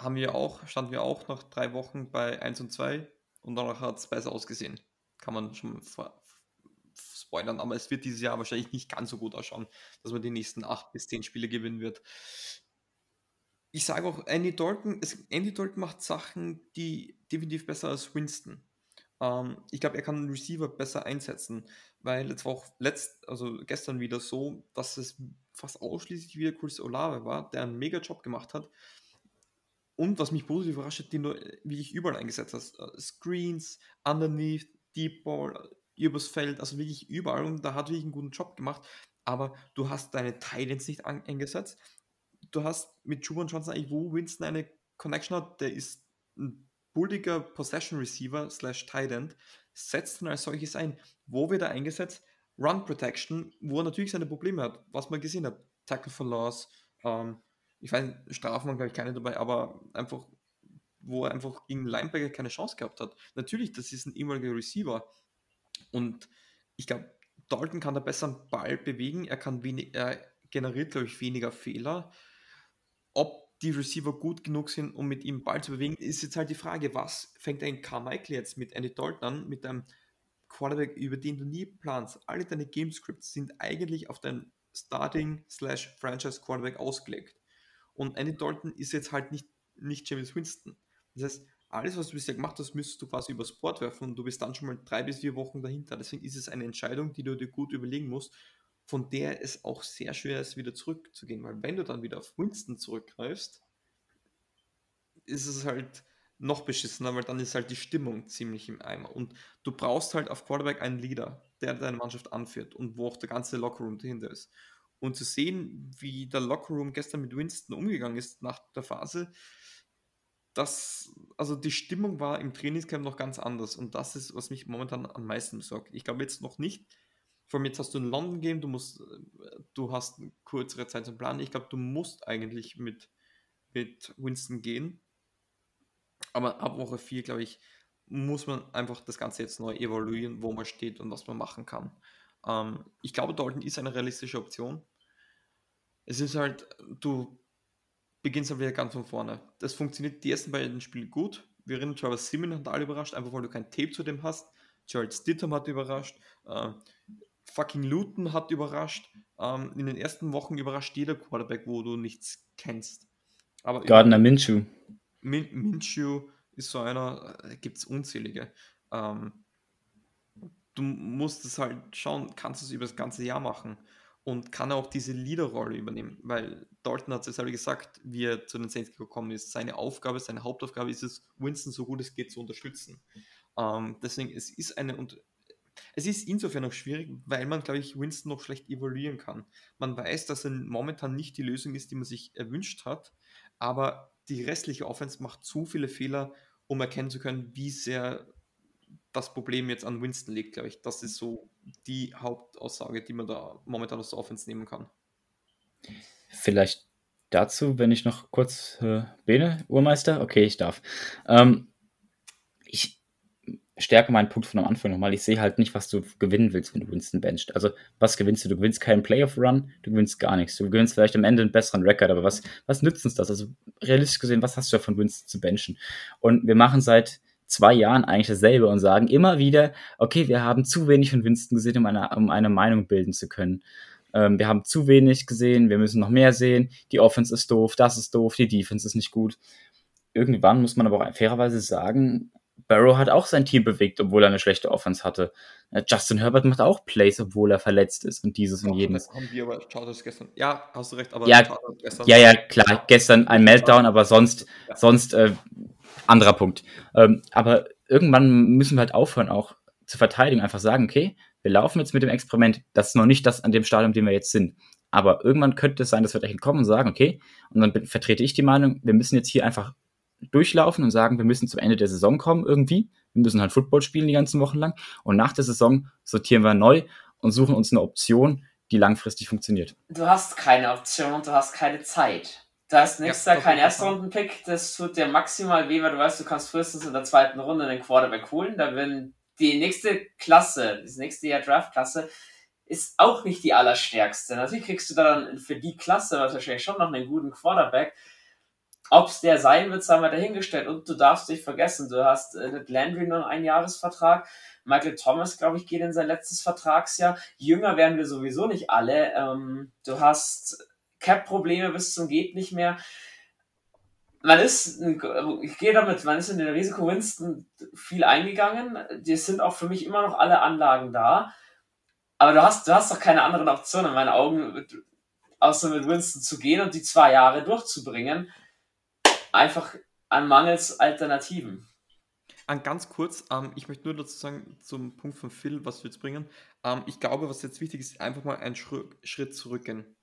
haben wir auch, standen wir auch nach drei Wochen bei 1 und 2 und danach hat es besser ausgesehen. Kann man schon spoilern, aber es wird dieses Jahr wahrscheinlich nicht ganz so gut ausschauen, dass man die nächsten 8 bis 10 Spiele gewinnen wird. Ich sage auch, Andy Dalton, es, Andy Dalton macht Sachen, die definitiv besser als Winston. Ähm, ich glaube, er kann einen Receiver besser einsetzen, weil es war auch letzt, also gestern wieder so, dass es fast ausschließlich wieder Chris Olave war, der einen mega Job gemacht hat. Und was mich positiv überrascht hat, den du wirklich überall eingesetzt hast. Äh, Screens, Underneath, Deep Ball, übers Feld, also wirklich überall. Und da hat wirklich einen guten Job gemacht. Aber du hast deine Titans nicht eingesetzt. Du hast mit Juban Johnson eigentlich, wo Winston eine Connection hat, der ist ein bulliger Possession Receiver slash Tight End, setzt ihn als solches ein. Wo wird er eingesetzt? Run Protection, wo er natürlich seine Probleme hat, was man gesehen hat. Tackle for Loss, ähm, ich weiß, Strafen waren, glaube ich, keine dabei, aber einfach, wo er einfach gegen Linebacker keine Chance gehabt hat. Natürlich, das ist ein ehemaliger Receiver und ich glaube, Dalton kann da besser einen Ball bewegen, er kann er generiert, glaube ich, weniger Fehler. Ob die Receiver gut genug sind, um mit ihm Ball zu bewegen, ist jetzt halt die Frage, was fängt ein Carmichael jetzt mit Andy Dalton an, mit einem Quarterback, über den du nie planst. Alle deine Gamescripts sind eigentlich auf dein Starting slash Franchise Quarterback ausgelegt. Und Andy Dalton ist jetzt halt nicht, nicht James Winston. Das heißt, alles, was du bisher gemacht hast, müsstest du quasi übers Board werfen und du bist dann schon mal drei bis vier Wochen dahinter. Deswegen ist es eine Entscheidung, die du dir gut überlegen musst, von der es auch sehr schwer ist, wieder zurückzugehen. Weil wenn du dann wieder auf Winston zurückgreifst, ist es halt noch beschissener, weil dann ist halt die Stimmung ziemlich im Eimer. Und du brauchst halt auf Quarterback einen Leader, der deine Mannschaft anführt und wo auch der ganze Lockerroom dahinter ist. Und zu sehen, wie der Lockerroom gestern mit Winston umgegangen ist nach der Phase, das, also die Stimmung war im Trainingscamp noch ganz anders. Und das ist, was mich momentan am meisten besorgt. Ich glaube jetzt noch nicht, vor allem jetzt hast du ein London Game, du musst, du hast eine kürzere Zeit zum Planen. Ich glaube, du musst eigentlich mit, mit Winston gehen aber ab Woche 4, glaube ich, muss man einfach das Ganze jetzt neu evaluieren, wo man steht und was man machen kann. Ähm, ich glaube, Dalton ist eine realistische Option. Es ist halt, du beginnst halt wieder ganz von vorne. Das funktioniert die ersten beiden Spiele gut. Wir erinnern, Travis Simon hat alle überrascht, einfach weil du kein Tape zu dem hast. Charles Stidham hat überrascht. Äh, fucking Luton hat überrascht. Ähm, in den ersten Wochen überrascht jeder Quarterback, wo du nichts kennst. Aber Gardner Minshew. Min Minshew ist so einer, äh, gibt es unzählige. Ähm, du musst es halt schauen, kannst du es über das ganze Jahr machen und kann auch diese Leaderrolle übernehmen, weil Dalton hat es selber gesagt, wie er zu den Saints gekommen ist. Seine Aufgabe, seine Hauptaufgabe ist es, Winston so gut es geht zu unterstützen. Ähm, deswegen, es ist eine und es ist insofern auch schwierig, weil man, glaube ich, Winston noch schlecht evaluieren kann. Man weiß, dass er momentan nicht die Lösung ist, die man sich erwünscht hat, aber die restliche Offense macht zu viele Fehler, um erkennen zu können, wie sehr das Problem jetzt an Winston liegt, glaube ich. Das ist so die Hauptaussage, die man da momentan aus der Offense nehmen kann. Vielleicht dazu, wenn ich noch kurz äh, Bene, Urmeister? Okay, ich darf. Ähm, stärke meinen Punkt von am Anfang nochmal. Ich sehe halt nicht, was du gewinnen willst, wenn du Winston benchst. Also, was gewinnst du? Du gewinnst keinen Playoff-Run, du gewinnst gar nichts. Du gewinnst vielleicht am Ende einen besseren Rekord, aber was, was nützt uns das? Also, realistisch gesehen, was hast du davon, Winston zu benchen? Und wir machen seit zwei Jahren eigentlich dasselbe und sagen immer wieder, okay, wir haben zu wenig von Winston gesehen, um eine, um eine Meinung bilden zu können. Ähm, wir haben zu wenig gesehen, wir müssen noch mehr sehen. Die Offense ist doof, das ist doof, die Defense ist nicht gut. Irgendwann muss man aber auch fairerweise sagen, Barrow hat auch sein Team bewegt, obwohl er eine schlechte Offense hatte. Äh, Justin Herbert macht auch Plays, obwohl er verletzt ist und dieses und jenes. Haben wir aber Chargers gestern. Ja, hast du recht, aber ja, ja, ja, klar, gestern ein Meltdown, aber sonst, ja. sonst äh, anderer Punkt. Ähm, aber irgendwann müssen wir halt aufhören, auch zu verteidigen, einfach sagen, okay, wir laufen jetzt mit dem Experiment, das ist noch nicht das an dem Stadium, dem wir jetzt sind. Aber irgendwann könnte es sein, dass wir dahin kommen und sagen, okay, und dann vertrete ich die Meinung, wir müssen jetzt hier einfach durchlaufen und sagen, wir müssen zum Ende der Saison kommen irgendwie. Wir müssen halt Football spielen die ganzen Wochen lang. Und nach der Saison sortieren wir neu und suchen uns eine Option, die langfristig funktioniert. Du hast keine Option und du hast keine Zeit. Du hast nächstes ja, Jahr keinen Erstrunden-Pick, das tut dir maximal weh, weil du weißt, du kannst frühestens in der zweiten Runde den Quarterback holen. Da wenn die nächste Klasse, das nächste Jahr Draft-Klasse, ist auch nicht die allerstärkste. Natürlich kriegst du da dann für die Klasse wahrscheinlich schon noch einen guten Quarterback. Ob es der sein wird, sei mal dahingestellt. Und du darfst dich vergessen, du hast äh, mit Landry nur einen Jahresvertrag. Michael Thomas, glaube ich, geht in sein letztes Vertragsjahr. Jünger werden wir sowieso nicht alle. Ähm, du hast Cap-Probleme bis zum geht nicht mehr. Man ist, ich gehe damit, man ist in den Risiko Winston viel eingegangen. Die sind auch für mich immer noch alle Anlagen da. Aber du hast, du hast doch keine anderen Optionen in meinen Augen, außer mit Winston zu gehen und die zwei Jahre durchzubringen einfach an mangels Alternativen. An ganz kurz, ähm, ich möchte nur dazu sagen, zum Punkt von Phil, was wir jetzt bringen. Ähm, ich glaube, was jetzt wichtig ist, einfach mal einen Schritt, Schritt zurückgehen.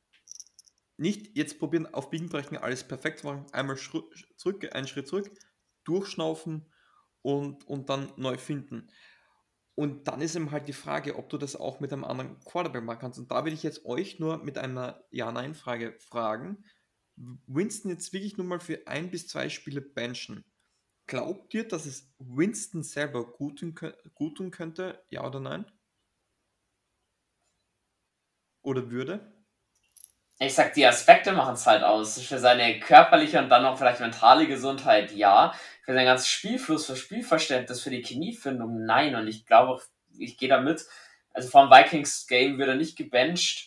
Nicht jetzt probieren, auf Biegen brechen, alles perfekt zu machen, einmal zurück, einen Schritt zurück, durchschnaufen und, und dann neu finden. Und dann ist eben halt die Frage, ob du das auch mit einem anderen Quarterback machen kannst. Und da will ich jetzt euch nur mit einer Ja-Nein-Frage fragen. Winston jetzt wirklich nur mal für ein bis zwei Spiele benchen, glaubt ihr, dass es Winston selber gut tun, gut tun könnte? Ja oder nein? Oder würde? Ich sag, die Aspekte machen es halt aus. Für seine körperliche und dann auch vielleicht mentale Gesundheit ja. Für seinen ganzen Spielfluss, für Spielverständnis, für die Chemiefindung nein. Und ich glaube, ich gehe da mit. Also vom Vikings-Game wird er nicht gebencht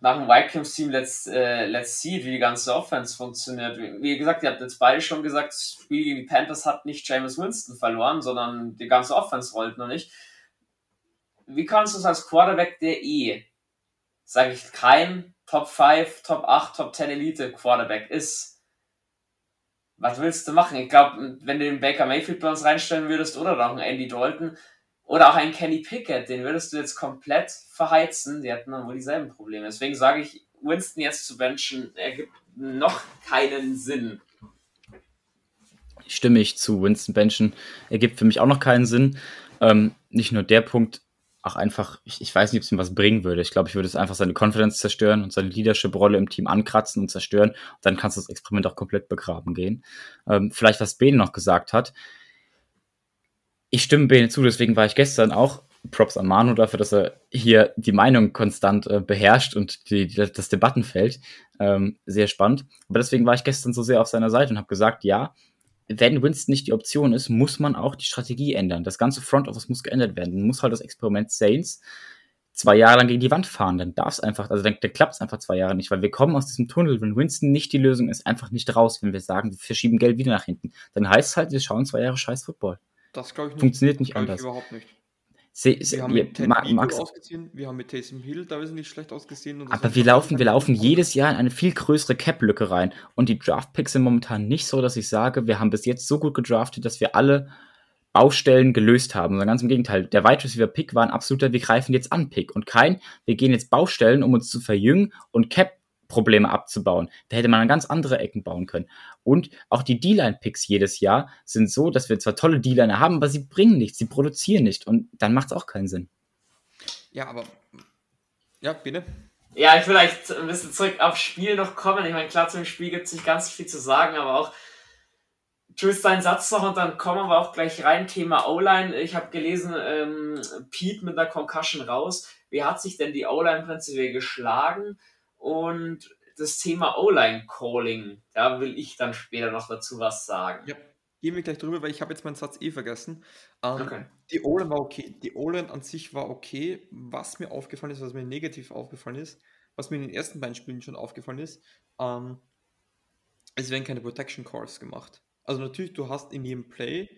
nach dem Vikings-Team Let's, äh, Let's See, wie die ganze Offense funktioniert. Wie gesagt, ihr habt jetzt beide schon gesagt, das Spiel gegen die Panthers hat nicht James Winston verloren, sondern die ganze Offense rollt noch nicht. Wie kannst du es als Quarterback, der eh, sage ich, kein Top 5, Top 8, Top 10 Elite Quarterback ist, was willst du machen? Ich glaube, wenn du den Baker Mayfield bei uns reinstellen würdest oder noch einen Andy Dalton, oder auch ein Kenny Pickett, den würdest du jetzt komplett verheizen. Die hätten dann wohl dieselben Probleme. Deswegen sage ich, Winston jetzt zu benchen, ergibt noch keinen Sinn. Stimme ich zu. Winston benchen ergibt für mich auch noch keinen Sinn. Ähm, nicht nur der Punkt, auch einfach, ich, ich weiß nicht, ob es ihm was bringen würde. Ich glaube, ich würde es einfach seine Confidence zerstören und seine Leadership-Rolle im Team ankratzen und zerstören. Dann kannst du das Experiment auch komplett begraben gehen. Ähm, vielleicht, was Ben noch gesagt hat, ich stimme Bene zu, deswegen war ich gestern auch Props an Manu dafür, dass er hier die Meinung konstant äh, beherrscht und die, die, das Debattenfeld. Ähm, sehr spannend. Aber deswegen war ich gestern so sehr auf seiner Seite und habe gesagt, ja, wenn Winston nicht die Option ist, muss man auch die Strategie ändern. Das ganze Front Office muss geändert werden. Dann muss halt das Experiment Saints zwei Jahre lang gegen die Wand fahren. Dann darf es einfach, also dann, dann klappt es einfach zwei Jahre nicht, weil wir kommen aus diesem Tunnel. Wenn Winston nicht die Lösung ist, einfach nicht raus, wenn wir sagen, wir verschieben Geld wieder nach hinten. Dann heißt es halt, wir schauen zwei Jahre scheiß Football. Das glaube ich nicht. Funktioniert nicht anders. überhaupt nicht. Se, se, wir haben mit Ted Ma Max, ausgesehen, wir haben mit Taysom Hill da ist nicht schlecht ausgesehen. aber wir laufen, wir laufen jedes Jahr in eine viel größere Cap-Lücke rein. Und die Draft-Picks sind momentan nicht so, dass ich sage, wir haben bis jetzt so gut gedraftet, dass wir alle Baustellen gelöst haben, sondern ganz im Gegenteil. Der Wide Receiver Pick war ein absoluter, wir greifen jetzt an Pick und kein, wir gehen jetzt Baustellen, um uns zu verjüngen und Cap Probleme abzubauen. Da hätte man dann ganz andere Ecken bauen können. Und auch die D-Line-Picks jedes Jahr sind so, dass wir zwar tolle D-Liner haben, aber sie bringen nichts, sie produzieren nicht. Und dann macht es auch keinen Sinn. Ja, aber. Ja, bitte. Ja, ich will vielleicht ein bisschen zurück aufs Spiel noch kommen. Ich meine, klar, zum Spiel gibt es nicht ganz viel zu sagen, aber auch Tschüss, deinen Satz noch und dann kommen wir auch gleich rein. Thema O-Line. Ich habe gelesen, ähm, Pete mit einer Concussion raus. Wie hat sich denn die O-Line prinzipiell geschlagen? Und das Thema O-Line-Calling, da will ich dann später noch dazu was sagen. Ja, gehen wir gleich drüber, weil ich habe jetzt meinen Satz eh vergessen. Ähm, okay. Die O-Line war okay. Die O-Line an sich war okay. Was mir aufgefallen ist, was mir negativ aufgefallen ist, was mir in den ersten beiden Spielen schon aufgefallen ist, ähm, es werden keine Protection Calls gemacht. Also natürlich, du hast in jedem Play,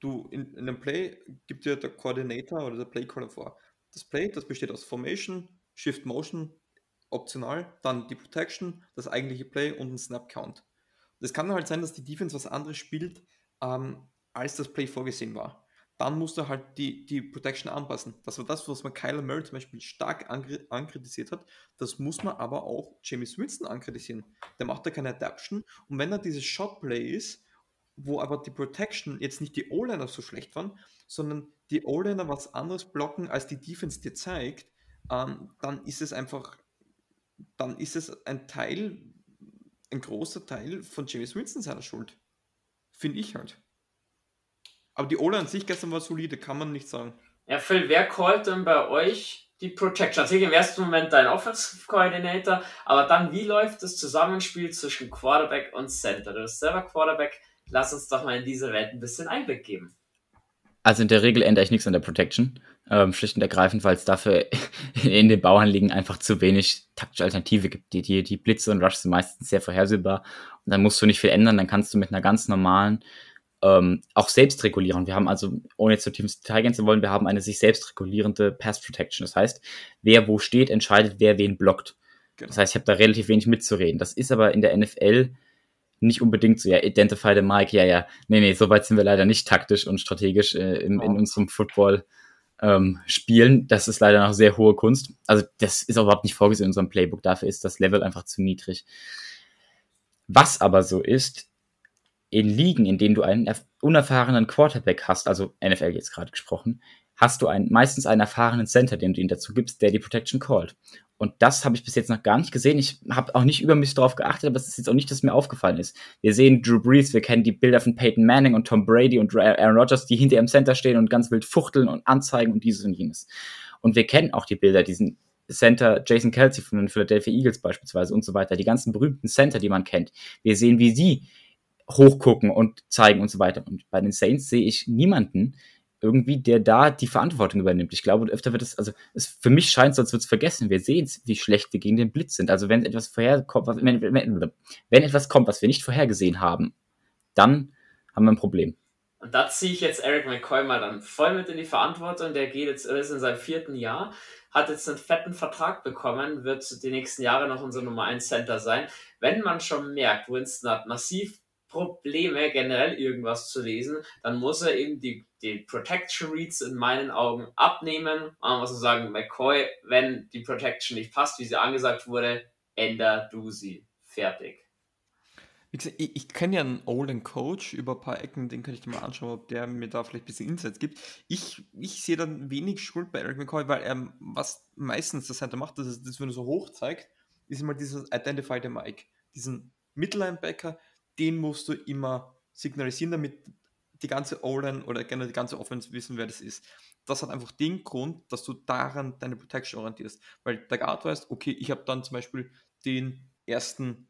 du in, in einem Play gibt dir der Coordinator oder der Playcaller vor. Das Play, das besteht aus Formation, Shift Motion, optional, dann die Protection, das eigentliche Play und ein Snap Count. Es kann halt sein, dass die Defense was anderes spielt, ähm, als das Play vorgesehen war. Dann musst du halt die, die Protection anpassen. Das war das, was man Kyler Murray zum Beispiel stark ankritisiert hat. Das muss man aber auch James Winston ankritisieren. Der macht da keine Adaption. Und wenn er dieses Shot Play ist, wo aber die Protection jetzt nicht die O-Liner so schlecht waren, sondern die O-Liner was anderes blocken, als die Defense dir zeigt, ähm, dann ist es einfach, dann ist es ein Teil, ein großer Teil von James Winston seiner Schuld. Finde ich halt. Aber die O-Line an sich gestern war solide, kann man nicht sagen. Ja, Phil, wer callt denn bei euch die Protection? Natürlich im ersten Moment dein Offensive Coordinator, aber dann, wie läuft das Zusammenspiel zwischen Quarterback und Center? Du bist selber Quarterback, lass uns doch mal in diese Welt ein bisschen Einblick geben. Also in der Regel ändere ich nichts an der Protection. Ähm, schlicht und ergreifend, weil es dafür in den Bauernligen einfach zu wenig taktische Alternative gibt. Die, die, die Blitze und Rush sind meistens sehr vorhersehbar. Und dann musst du nicht viel ändern, dann kannst du mit einer ganz normalen, ähm, auch selbst regulieren. Wir haben also, ohne jetzt zu tief ins Detail gehen zu wollen, wir haben eine sich selbst regulierende Pass Protection. Das heißt, wer wo steht, entscheidet, wer wen blockt. Genau. Das heißt, ich habe da relativ wenig mitzureden. Das ist aber in der NFL nicht unbedingt so, ja, identify the Mike, ja, ja, nee, nee, so weit sind wir leider nicht taktisch und strategisch äh, in, in unserem Football ähm, spielen. Das ist leider noch sehr hohe Kunst. Also das ist auch überhaupt nicht vorgesehen in unserem Playbook. Dafür ist das Level einfach zu niedrig. Was aber so ist, in Ligen, in denen du einen unerfahrenen Quarterback hast, also NFL jetzt gerade gesprochen, hast du einen, meistens einen erfahrenen Center, den du ihm dazu gibst, der die Protection callt. Und das habe ich bis jetzt noch gar nicht gesehen. Ich habe auch nicht übermäßig darauf geachtet, aber es ist jetzt auch nicht, dass mir aufgefallen ist. Wir sehen Drew Brees, wir kennen die Bilder von Peyton Manning und Tom Brady und Aaron Rodgers, die hinter ihrem Center stehen und ganz wild fuchteln und anzeigen und dieses und jenes. Und wir kennen auch die Bilder, diesen Center Jason Kelsey von den Philadelphia Eagles beispielsweise und so weiter, die ganzen berühmten Center, die man kennt. Wir sehen, wie sie hochgucken und zeigen und so weiter. Und bei den Saints sehe ich niemanden, irgendwie, der da die Verantwortung übernimmt. Ich glaube, öfter wird es, also es, für mich scheint es, als wird es vergessen. Wir sehen wie schlecht wir gegen den Blitz sind. Also wenn etwas vorherkommt, wenn, wenn, wenn etwas kommt, was wir nicht vorhergesehen haben, dann haben wir ein Problem. Und da ziehe ich jetzt Eric McCoy mal dann voll mit in die Verantwortung. Der geht jetzt, ist in seinem vierten Jahr, hat jetzt einen fetten Vertrag bekommen, wird die nächsten Jahre noch unser Nummer 1 Center sein. Wenn man schon merkt, Winston hat massiv Probleme, generell irgendwas zu lesen, dann muss er eben die, die Protection Reads in meinen Augen abnehmen. Man muss sagen, McCoy, wenn die Protection nicht passt, wie sie angesagt wurde, änder du sie. Fertig. Wie gesagt, ich, ich kenne ja einen olden Coach über ein paar Ecken, den kann ich dir mal anschauen, ob der mir da vielleicht ein bisschen Insights gibt. Ich, ich sehe dann wenig Schuld bei Eric McCoy, weil er, was meistens das Center macht, das ist, das, wenn er so hoch zeigt, ist immer dieses Identify the Mic. Diesen Midlinebacker, den musst du immer signalisieren, damit die ganze O-Line oder generell die ganze Offense wissen, wer das ist. Das hat einfach den Grund, dass du daran deine Protection orientierst. Weil der Guard weiß, okay, ich habe dann zum Beispiel den ersten,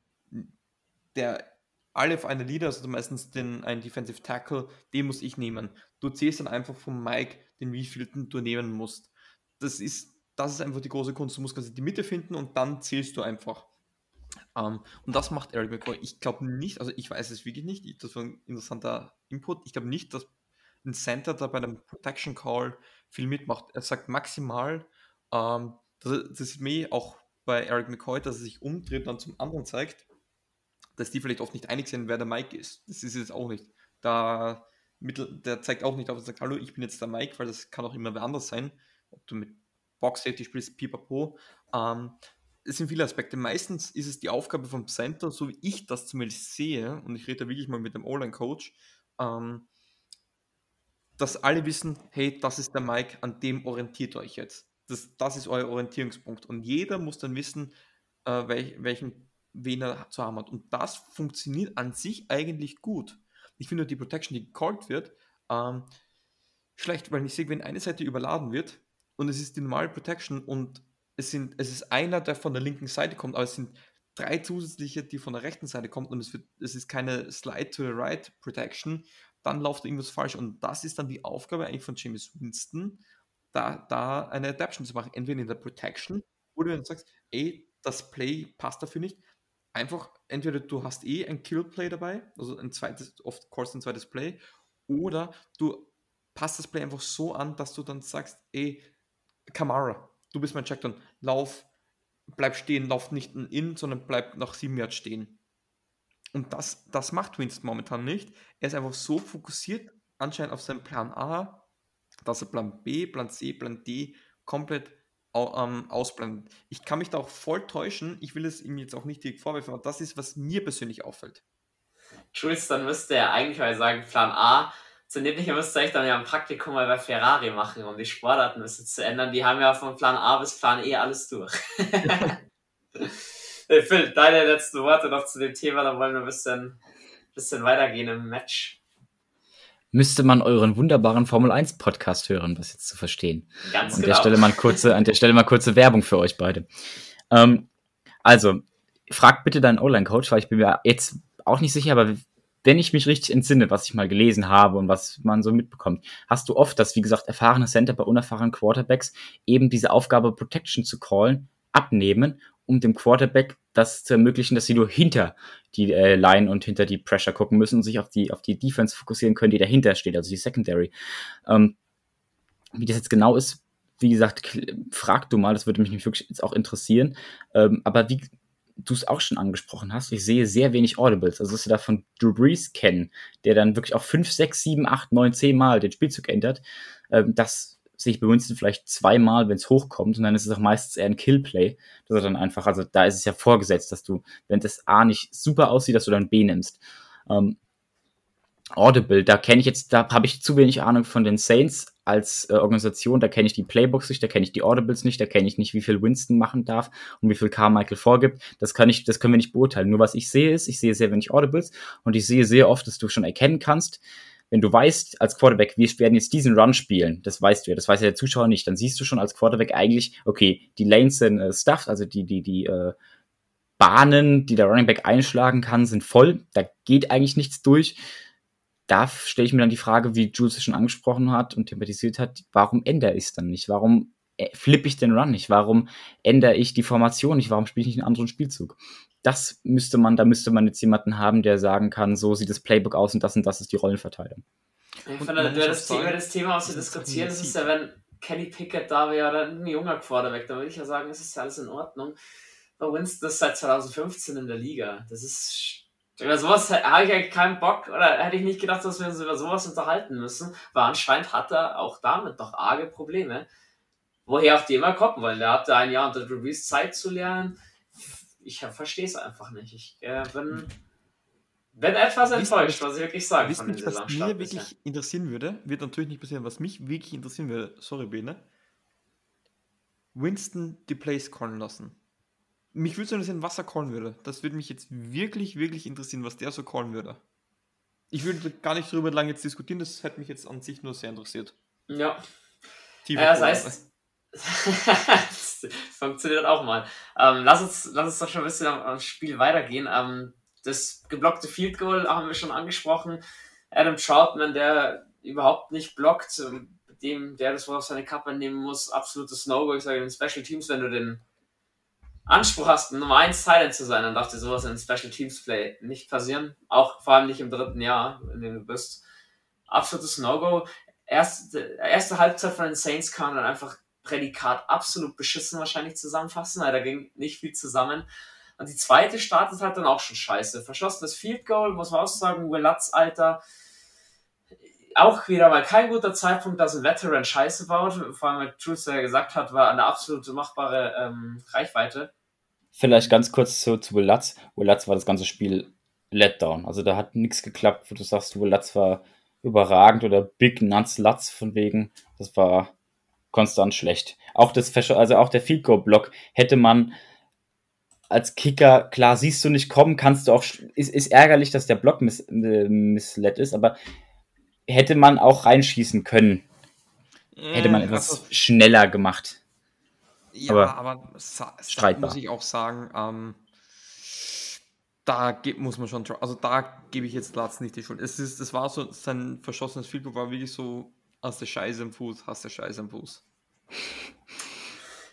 der alle auf einer Leader, also meistens den einen Defensive Tackle, den muss ich nehmen. Du zählst dann einfach vom Mike, den wievielten du nehmen musst. Das ist, das ist einfach die große Kunst. Du musst quasi die Mitte finden und dann zählst du einfach. Um, ähm, und das macht Eric McCoy. Ich glaube nicht, also ich weiß es wirklich nicht, das war ein interessanter Input. Ich glaube nicht, dass ein Center da bei einem Protection Call viel mitmacht. Er sagt maximal, um, ähm, das, das ist mir auch bei Eric McCoy, dass er sich umdreht und dann zum anderen zeigt, dass die vielleicht oft nicht einig sind, wer der Mike ist. Das ist jetzt auch nicht. Da der zeigt auch nicht auf und sagt, hallo, ich bin jetzt der Mike, weil das kann auch immer wer anders sein. Ob du mit Box Safety spielst, pipapo. Ähm, es sind viele Aspekte. Meistens ist es die Aufgabe vom Center, so wie ich das zumindest sehe, und ich rede da wirklich mal mit dem Online-Coach, ähm, dass alle wissen, hey, das ist der Mike, an dem orientiert euch jetzt. Das, das ist euer Orientierungspunkt. Und jeder muss dann wissen, äh, welch, welchen wen er zu haben hat. Und das funktioniert an sich eigentlich gut. Ich finde die Protection, die gecallt wird, ähm, schlecht, weil ich sehe, wenn eine Seite überladen wird und es ist die normale Protection und es, sind, es ist einer, der von der linken Seite kommt, aber es sind drei zusätzliche, die von der rechten Seite kommen und es, wird, es ist keine Slide to the Right Protection, dann läuft irgendwas falsch. Und das ist dann die Aufgabe eigentlich von James Winston, da, da eine Adaption zu machen. Entweder in der Protection, wo du dann sagst, ey, das Play passt dafür nicht. Einfach, entweder du hast eh ein Kill-Play dabei, also ein zweites, oft course ein zweites Play, oder du passt das Play einfach so an, dass du dann sagst, ey, Kamara, du bist mein Checkdown, lauf, bleib stehen, lauf nicht in, sondern bleib nach sieben Yards stehen. Und das, das macht Winston momentan nicht. Er ist einfach so fokussiert anscheinend auf seinen Plan A, dass er Plan B, Plan C, Plan D komplett ähm, ausblendet. Ich kann mich da auch voll täuschen. Ich will es ihm jetzt auch nicht direkt vorwerfen, aber das ist, was mir persönlich auffällt. Schulz, dann müsste er eigentlich mal sagen, Plan A, zu dem müsste ich dann ja ein Praktikum mal bei Ferrari machen, um die Sportarten ein bisschen zu ändern. Die haben ja von Plan A bis Plan E alles durch. hey Phil, deine letzten Worte noch zu dem Thema, dann wollen wir ein bisschen, bisschen weitergehen im Match müsste man euren wunderbaren Formel 1 Podcast hören, was jetzt zu verstehen. Ganz an genau. Der Stelle mal kurze, an der Stelle mal kurze Werbung für euch beide. Ähm, also, frag bitte deinen Online-Coach, weil ich bin mir jetzt auch nicht sicher, aber wenn ich mich richtig entsinne, was ich mal gelesen habe und was man so mitbekommt, hast du oft, dass, wie gesagt, erfahrene Center bei unerfahrenen Quarterbacks eben diese Aufgabe Protection zu callen abnehmen, um dem Quarterback das zu ermöglichen, dass sie nur hinter die äh, Line und hinter die Pressure gucken müssen und sich auf die, auf die Defense fokussieren können, die dahinter steht, also die Secondary. Ähm, wie das jetzt genau ist, wie gesagt, frag du mal, das würde mich wirklich jetzt auch interessieren. Ähm, aber wie du es auch schon angesprochen hast, ich sehe sehr wenig Audibles. Also, dass wir da von Drew Brees kennen, der dann wirklich auch 5, 6, 7, 8, 9, 10 Mal den Spielzug ändert. Ähm, das sehe ich bei Winston vielleicht zweimal, wenn es hochkommt, und dann ist es auch meistens eher ein Killplay, dass er dann einfach, also da ist es ja vorgesetzt, dass du, wenn das A nicht super aussieht, dass du dann B nimmst. Ähm, Audible, da kenne ich jetzt, da habe ich zu wenig Ahnung von den Saints als äh, Organisation, da kenne ich die Playbooks nicht, da kenne ich die Audibles nicht, da kenne ich nicht, wie viel Winston machen darf und wie viel Carmichael vorgibt. Das kann ich, das können wir nicht beurteilen. Nur was ich sehe ist, ich sehe sehr wenig Audibles und ich sehe sehr oft, dass du schon erkennen kannst, wenn du weißt als Quarterback, wir werden jetzt diesen Run spielen, das weißt du ja, das weiß ja der Zuschauer nicht, dann siehst du schon als Quarterback eigentlich, okay, die Lanes sind äh, stuffed, also die, die, die äh, Bahnen, die der Running Back einschlagen kann, sind voll. Da geht eigentlich nichts durch. Da stelle ich mir dann die Frage, wie Jules es schon angesprochen hat und thematisiert hat, warum ändere ich es dann nicht? Warum äh, flippe ich den Run nicht? Warum ändere ich die Formation nicht? Warum spiele ich nicht einen anderen Spielzug? das müsste man, da müsste man jetzt jemanden haben, der sagen kann, so sieht das Playbook aus und das und das ist die Rollenverteilung. Ich finde, das, Thema, das Thema aus zu diskutieren, das ist ja, wenn Kenny Pickett da wäre oder ein junger Quarterback, da würde ich ja sagen, es ist ja alles in Ordnung. Bei Winston ist seit 2015 in der Liga. Das ist über sowas habe ich eigentlich keinen Bock oder hätte ich nicht gedacht, dass wir uns über sowas unterhalten müssen, weil anscheinend hat er auch damit doch arge Probleme. Woher auch die immer kommen wollen. Der hatte ein Jahr unter Drew Brees Zeit zu lernen ich verstehe es einfach nicht. Ich äh, bin, bin etwas enttäuscht, was ich wirklich sagen von Was mir wirklich bisher. interessieren würde, wird natürlich nicht passieren, was mich wirklich interessieren würde, sorry Bene, Winston die Plays callen lassen. Mich würde es interessieren, was er callen würde. Das würde mich jetzt wirklich, wirklich interessieren, was der so callen würde. Ich würde gar nicht darüber lange jetzt diskutieren, das hätte mich jetzt an sich nur sehr interessiert. Ja. Tiefer ja, das heißt, das funktioniert auch mal. Ähm, lass, uns, lass uns doch schon ein bisschen am, am Spiel weitergehen. Ähm, das geblockte Field Goal haben wir schon angesprochen. Adam Troutman, der überhaupt nicht blockt, dem, der das wohl auf seine Kappe nehmen muss, absolutes No-Go. Ich sage in den Special Teams, wenn du den Anspruch hast, Nummer 1 Silent zu sein, dann darf dir sowas in Special Teams Play nicht passieren. Auch vor allem nicht im dritten Jahr, in dem du bist. Absolutes No-Go. Erste, erste Halbzeit von den Saints kam dann einfach Prädikat absolut beschissen wahrscheinlich zusammenfassen, weil da ging nicht viel zusammen. Und die zweite startet halt dann auch schon scheiße. Verschossenes Field Goal, muss man auch sagen, Will Lutz, Alter. Auch wieder mal kein guter Zeitpunkt, dass ein Veteran Scheiße baut. Vor allem, weil ja gesagt hat, war eine absolute machbare ähm, Reichweite. vielleicht ganz kurz zu, zu. Will Lutz war das ganze Spiel Letdown. Also da hat nichts geklappt, wo du sagst, Lutz war überragend oder Big Nuts Lutz von wegen. Das war konstant schlecht. Auch das, also auch der Field Goal Block hätte man als Kicker, klar, siehst du nicht kommen, kannst du auch, ist, ist ärgerlich, dass der Block miss, äh, missled ist, aber hätte man auch reinschießen können. Hätte man etwas also, schneller gemacht. Ja, aber, aber streitbar. muss ich auch sagen, ähm, da muss man schon, also da gebe ich jetzt Platz nicht die Schuld. Es ist, das war so, sein verschossenes Field war wirklich so, hast du Scheiße im Fuß, hast du Scheiße im Fuß.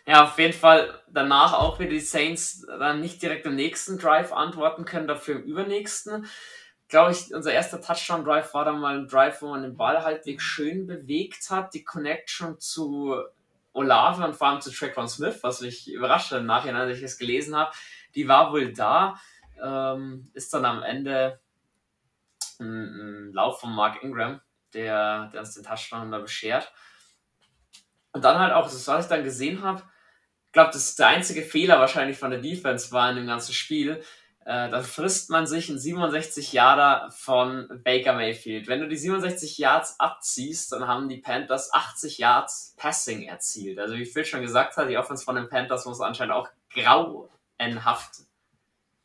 Ja, auf jeden Fall danach auch wieder die Saints dann nicht direkt im nächsten Drive antworten können, dafür im übernächsten. Glaube ich, unser erster Touchdown-Drive war dann mal ein Drive, wo man den Ball halbwegs schön bewegt hat. Die Connection zu Olave und vor allem zu Traquan Smith, was mich überrascht hat im Nachhinein, als ich es gelesen habe, die war wohl da. Ähm, ist dann am Ende ein, ein Lauf von Mark Ingram, der, der uns den Touchdown da beschert. Und dann halt auch, das, was ich dann gesehen habe, ich glaube, das ist der einzige Fehler wahrscheinlich von der Defense war in dem ganzen Spiel. Äh, dann frisst man sich ein 67 Yarder von Baker Mayfield. Wenn du die 67 Yards abziehst, dann haben die Panthers 80 Yards Passing erzielt. Also wie Phil schon gesagt hat, die Offense von den Panthers muss anscheinend auch grauenhaft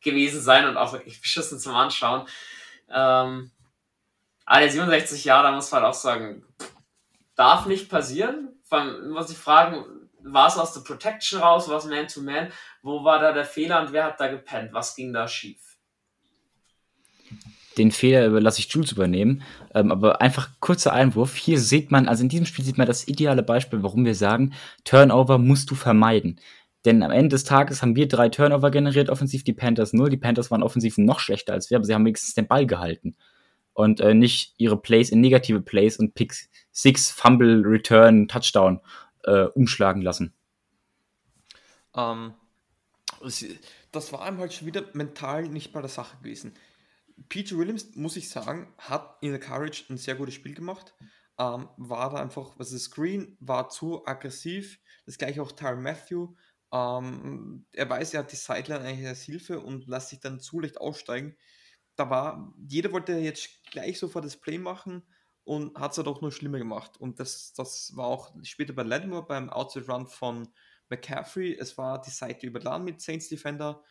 gewesen sein und auch wirklich beschissen zum Anschauen. Ähm, aber der 67 Jahre, muss man halt auch sagen, darf nicht passieren. Vor allem muss ich fragen, war es aus der Protection raus, war es Man-to-Man? Wo war da der Fehler und wer hat da gepennt? Was ging da schief? Den Fehler lasse ich Jules übernehmen. Ähm, aber einfach kurzer Einwurf. Hier sieht man, also in diesem Spiel sieht man das ideale Beispiel, warum wir sagen, Turnover musst du vermeiden. Denn am Ende des Tages haben wir drei Turnover generiert, offensiv die Panthers null. Die Panthers waren offensiv noch schlechter als wir, aber sie haben wenigstens den Ball gehalten. Und äh, nicht ihre Plays in negative Plays und Picks, Six, Fumble, Return, Touchdown äh, umschlagen lassen. Ähm, das war ihm halt schon wieder mental nicht bei der Sache gewesen. Peter Williams, muss ich sagen, hat in der Courage ein sehr gutes Spiel gemacht. Ähm, war da einfach, was ist Screen, war zu aggressiv. Das gleiche auch Tyron Matthew. Ähm, er weiß, er hat die Sideline eigentlich als Hilfe und lässt sich dann zu leicht aussteigen. Da war, jeder wollte jetzt gleich sofort das Play machen und hat es halt auch nur schlimmer gemacht. Und das, das war auch später bei Lattimore beim Outside Run von McCaffrey. Es war die Seite überladen mit Saints Defender.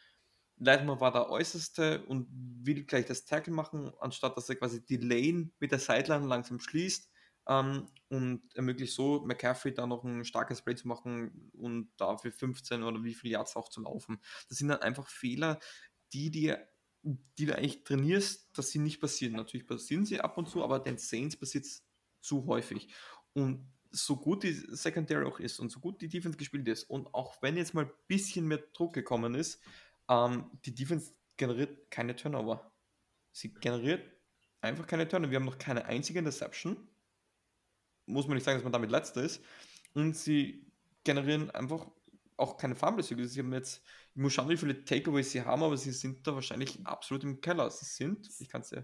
Lattimore war der Äußerste und will gleich das Tackle machen, anstatt dass er quasi die Lane mit der Sideline langsam schließt ähm, und ermöglicht so McCaffrey da noch ein starkes Play zu machen und dafür 15 oder wie viel Yards auch zu laufen. Das sind dann einfach Fehler, die dir die du eigentlich trainierst, dass sie nicht passieren. Natürlich passieren sie ab und zu, aber den Saints passiert es zu häufig. Und so gut die Secondary auch ist und so gut die Defense gespielt ist und auch wenn jetzt mal ein bisschen mehr Druck gekommen ist, ähm, die Defense generiert keine Turnover. Sie generiert einfach keine Turnover. Wir haben noch keine einzige Interception. Muss man nicht sagen, dass man damit letzter ist. Und sie generieren einfach auch keine Fumbles. Sie haben jetzt, ich muss schauen, wie viele Takeaways sie haben, aber sie sind da wahrscheinlich absolut im Keller. Sie sind, ich kann es ja.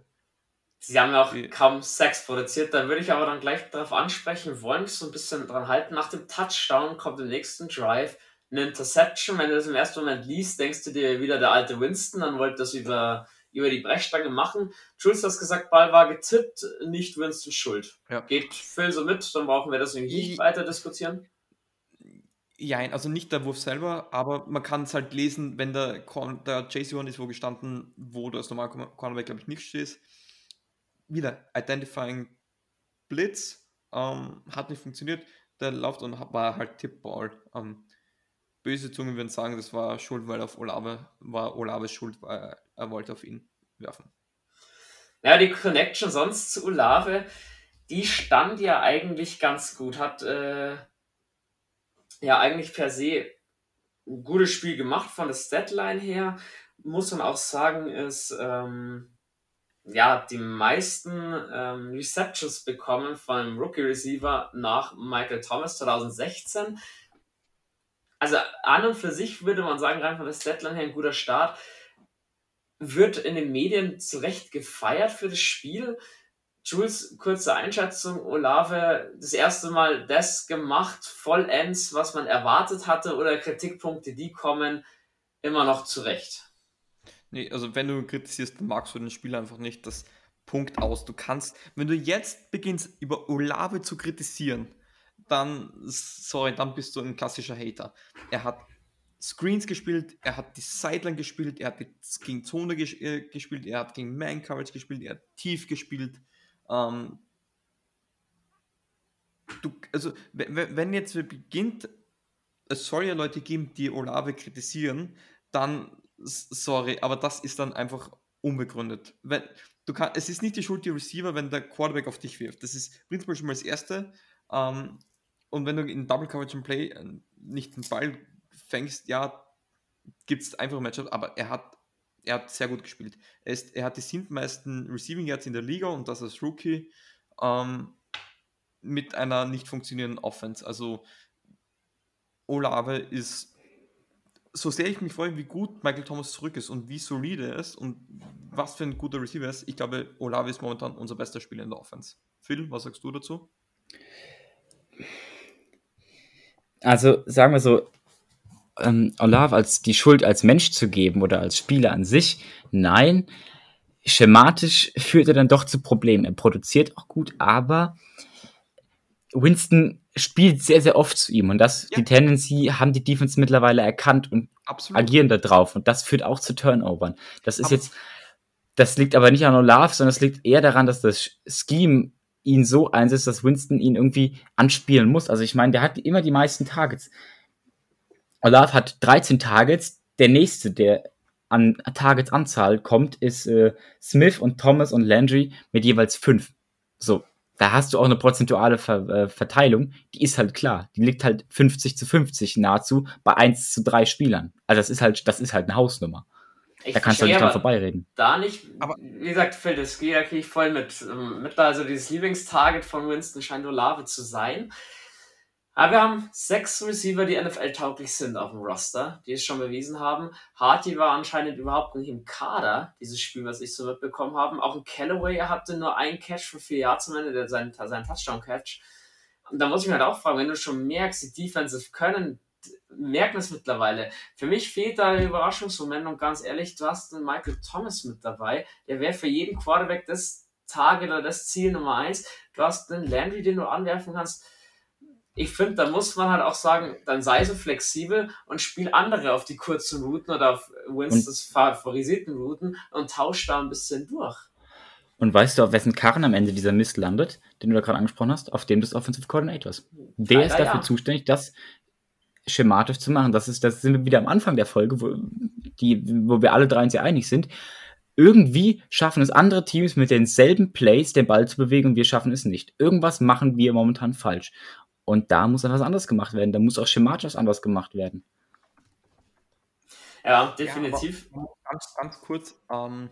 Sie haben ja auch die, kaum Sex produziert, da würde ich aber dann gleich darauf ansprechen wollen, so ein bisschen dran halten. Nach dem Touchdown kommt im nächsten Drive eine Interception. Wenn du das im ersten Moment liest, denkst du dir wieder der alte Winston, dann wollte das über, über die Brechstange machen. Jules hat gesagt, Ball war getippt, nicht Winston schuld. Ja. Geht Phil so mit, dann brauchen wir das nicht weiter diskutieren. Ja, also nicht der Wurf selber, aber man kann es halt lesen, wenn der, der JC1 ist wo gestanden, wo du als normal Cornerback, glaube ich, nicht stehst. Wieder Identifying Blitz, ähm, hat nicht funktioniert. Der läuft und war halt Tippball. Ähm, böse Zungen würden sagen, das war Schuld, weil auf Olave war Olaves Schuld, weil er wollte auf ihn werfen. Ja, die Connection sonst zu Olave, die stand ja eigentlich ganz gut. Hat äh, ja eigentlich per se ein gutes Spiel gemacht von der Statline her. Muss man auch sagen, ist ähm, ja die meisten ähm, Receptions bekommen von einem Rookie Receiver nach Michael Thomas 2016. Also an und für sich würde man sagen, rein von der Statline her ein guter Start. Wird in den Medien zu Recht gefeiert für das Spiel. Jules, kurze Einschätzung. Olave, das erste Mal das gemacht, vollends, was man erwartet hatte, oder Kritikpunkte, die kommen, immer noch zurecht. Nee, also wenn du kritisierst, magst du den Spieler einfach nicht. Das Punkt aus. Du kannst, wenn du jetzt beginnst, über Olave zu kritisieren, dann, sorry, dann bist du ein klassischer Hater. Er hat Screens gespielt, er hat die Sideline gespielt, er hat gegen Zone äh, gespielt, er hat gegen Man Coverage gespielt, er hat tief gespielt. Ähm, du, also, wenn jetzt beginnt, es soll ja Leute geben, die Olave kritisieren, dann, sorry, aber das ist dann einfach unbegründet. Wenn, du kann, es ist nicht die Schuld der Receiver, wenn der Quarterback auf dich wirft. Das ist prinzipiell schon mal das Erste. Ähm, und wenn du in Double Coverage and Play äh, nicht den Ball fängst, ja, gibt es einfach Matchups, aber er hat, er hat sehr gut gespielt. Er, ist, er hat die siebtmeisten Receiving Yards in der Liga und das als Rookie ähm, mit einer nicht funktionierenden Offense. Also Olave ist, so sehr ich mich freue, wie gut Michael Thomas zurück ist und wie solide er ist und was für ein guter Receiver ist, ich glaube, Olave ist momentan unser bester Spieler in der Offense. Phil, was sagst du dazu? Also sagen wir so, ähm, Olave als die Schuld als Mensch zu geben oder als Spieler an sich, nein. Schematisch führt er dann doch zu Problemen. Er produziert auch gut, aber Winston spielt sehr, sehr oft zu ihm und das, ja. die Tendency haben die Defense mittlerweile erkannt und Absolut. agieren da drauf und das führt auch zu Turnovern. Das ist aber jetzt, das liegt aber nicht an Olaf, sondern es liegt eher daran, dass das Scheme ihn so einsetzt, dass Winston ihn irgendwie anspielen muss. Also ich meine, der hat immer die meisten Targets. Olaf hat 13 Targets. Der nächste, der an Targets Anzahl kommt, ist äh, Smith und Thomas und Landry mit jeweils 5. So, da hast du auch eine prozentuale Ver äh, Verteilung, die ist halt klar. Die liegt halt 50 zu 50 nahezu bei 1 zu 3 Spielern. Also das ist halt, das ist halt eine Hausnummer. Ich da kannst du nicht dran vorbeireden. Da nicht, aber wie gesagt, Phil, das gehe ich voll mit. Ähm, mit also dieses Lieblingstarget von Winston scheint Olave zu sein. Aber wir haben sechs Receiver, die NFL-tauglich sind auf dem Roster, die es schon bewiesen haben. Harty war anscheinend überhaupt nicht im Kader, dieses Spiel, was ich so mitbekommen habe. Auch ein Callaway, hatte nur einen Catch für vier Jahre zum Ende, der seinen, seinen Touchdown-Catch. Und da muss ich mir halt auch fragen, wenn du schon merkst, die Defensive können, merken es mittlerweile. Für mich fehlt da ein Überraschungsmoment und ganz ehrlich, du hast einen Michael Thomas mit dabei, der wäre für jeden Quarterback das Target oder das Ziel Nummer eins. Du hast einen Landry, den du anwerfen kannst ich finde, da muss man halt auch sagen, dann sei so flexibel und spiel andere auf die kurzen Routen oder auf Winstons favorisierten Routen und tausch da ein bisschen durch. Und weißt du, auf wessen Karren am Ende dieser Mist landet, den du da gerade angesprochen hast? Auf dem des Offensive Coordinators. Der Leider ist dafür ja. zuständig, das schematisch zu machen. Das ist, das sind wir wieder am Anfang der Folge, wo, die, wo wir alle drei uns ja einig sind. Irgendwie schaffen es andere Teams mit denselben Plays, den Ball zu bewegen und wir schaffen es nicht. Irgendwas machen wir momentan falsch. Und da muss etwas anderes gemacht werden. Da muss auch schematisch anders gemacht werden. Ja, definitiv. Ja, ganz, ganz kurz. Ähm,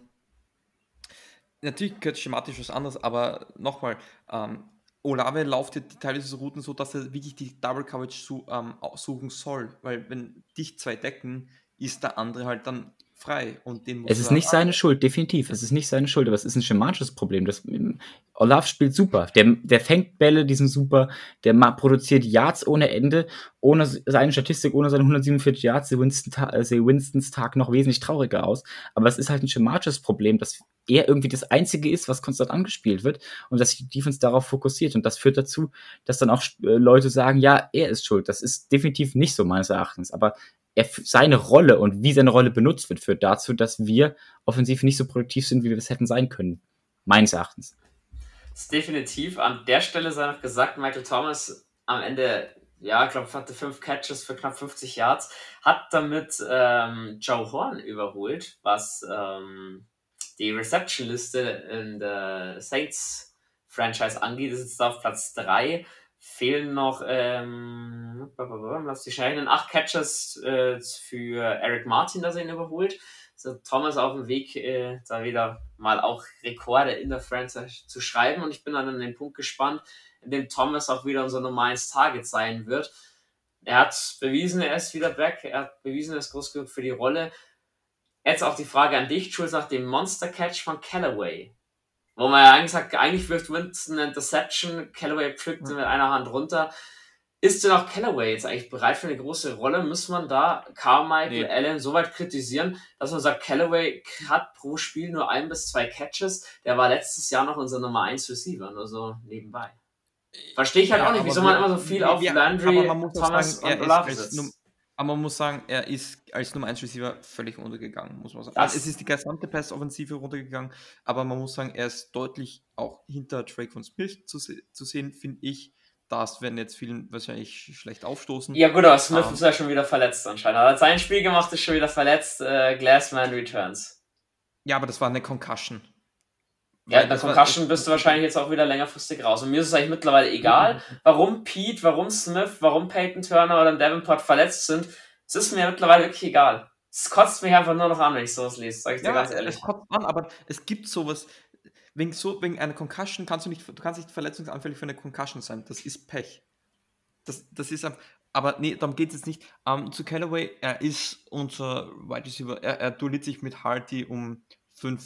natürlich gehört schematisch was anderes, aber nochmal, ähm, Olave lauft ja teilweise so Routen so, dass er wirklich die Double Coverage su ähm, suchen soll. Weil wenn dich zwei decken, ist der andere halt dann frei. Und den es ist nicht seine Schuld, definitiv. Es ist nicht seine Schuld, aber es ist ein schematisches Problem. Das, Olaf spielt super. Der, der fängt Bälle, die sind super. Der produziert Yards ohne Ende. Ohne seine Statistik, ohne seine 147 Yards sieht, Winston, äh, sieht Winstons Tag noch wesentlich trauriger aus. Aber es ist halt ein schematisches Problem, dass er irgendwie das Einzige ist, was konstant angespielt wird und dass die Defense darauf fokussiert. Und das führt dazu, dass dann auch äh, Leute sagen, ja, er ist schuld. Das ist definitiv nicht so meines Erachtens. Aber er, seine Rolle und wie seine Rolle benutzt wird, führt dazu, dass wir offensiv nicht so produktiv sind, wie wir es hätten sein können. Meines Erachtens. Das ist definitiv. An der Stelle sei noch gesagt, Michael Thomas am Ende, ja, ich glaube, hatte fünf Catches für knapp 50 Yards, hat damit ähm, Joe Horn überholt, was ähm, die Reception-Liste in der Saints-Franchise angeht. Das ist jetzt auf Platz 3 fehlen noch, ähm, lass dich rechnen, acht Catches äh, für Eric Martin, dass er ihn überholt. So Thomas auf dem Weg, äh, da wieder mal auch Rekorde in der Franchise zu schreiben. Und ich bin dann an den Punkt gespannt, in dem Thomas auch wieder unser normales Target sein wird. Er hat bewiesen, er ist wieder back. Er hat bewiesen, er ist groß genug für die Rolle. Jetzt auch die Frage an dich, Jules, nach dem Monster Catch von Callaway. Wo man ja eigentlich sagt, eigentlich wirft Winston eine Interception, Callaway pflückt sie mit einer Hand runter. ist denn auch Callaway jetzt eigentlich bereit für eine große Rolle? Muss man da Carmichael nee. Allen so weit kritisieren, dass man sagt, Callaway hat pro Spiel nur ein bis zwei Catches? Der war letztes Jahr noch unser Nummer 1 Receiver, nur so nebenbei. Verstehe ich halt ja, auch nicht, wieso man immer so viel auf Landry, Thomas sagen, und Olave setzt. Aber man muss sagen, er ist als Nummer 1 Receiver völlig untergegangen, muss man sagen. Das es ist die gesamte Pass-Offensive runtergegangen, aber man muss sagen, er ist deutlich auch hinter Drake von Smith zu, zu sehen, finde ich. Das werden jetzt vielen wahrscheinlich schlecht aufstoßen. Ja, gut, aber Smith um, ähm. ist ja schon wieder verletzt anscheinend. Er hat sein Spiel gemacht, ist schon wieder verletzt. Äh, Glassman returns. Ja, aber das war eine Concussion. Ja, bei Concussion bist du wahrscheinlich jetzt auch wieder längerfristig raus. Und mir ist es eigentlich mittlerweile egal, warum Pete, warum Smith, warum Peyton Turner oder Davenport verletzt sind. Es ist mir mittlerweile wirklich egal. Es kotzt mich einfach nur noch an, wenn ich sowas lese, sag ich dir ja, ganz ehrlich. Es kotzt an, aber es gibt sowas, wegen, so, wegen einer Concussion kannst du nicht, du kannst nicht verletzungsanfällig für eine Concussion sein. Das ist Pech. Das, das ist aber nee, darum geht es jetzt nicht. Um, ähm, zu Callaway, er ist unser Wide Receiver, er, er duelliert sich mit Hardy um fünf,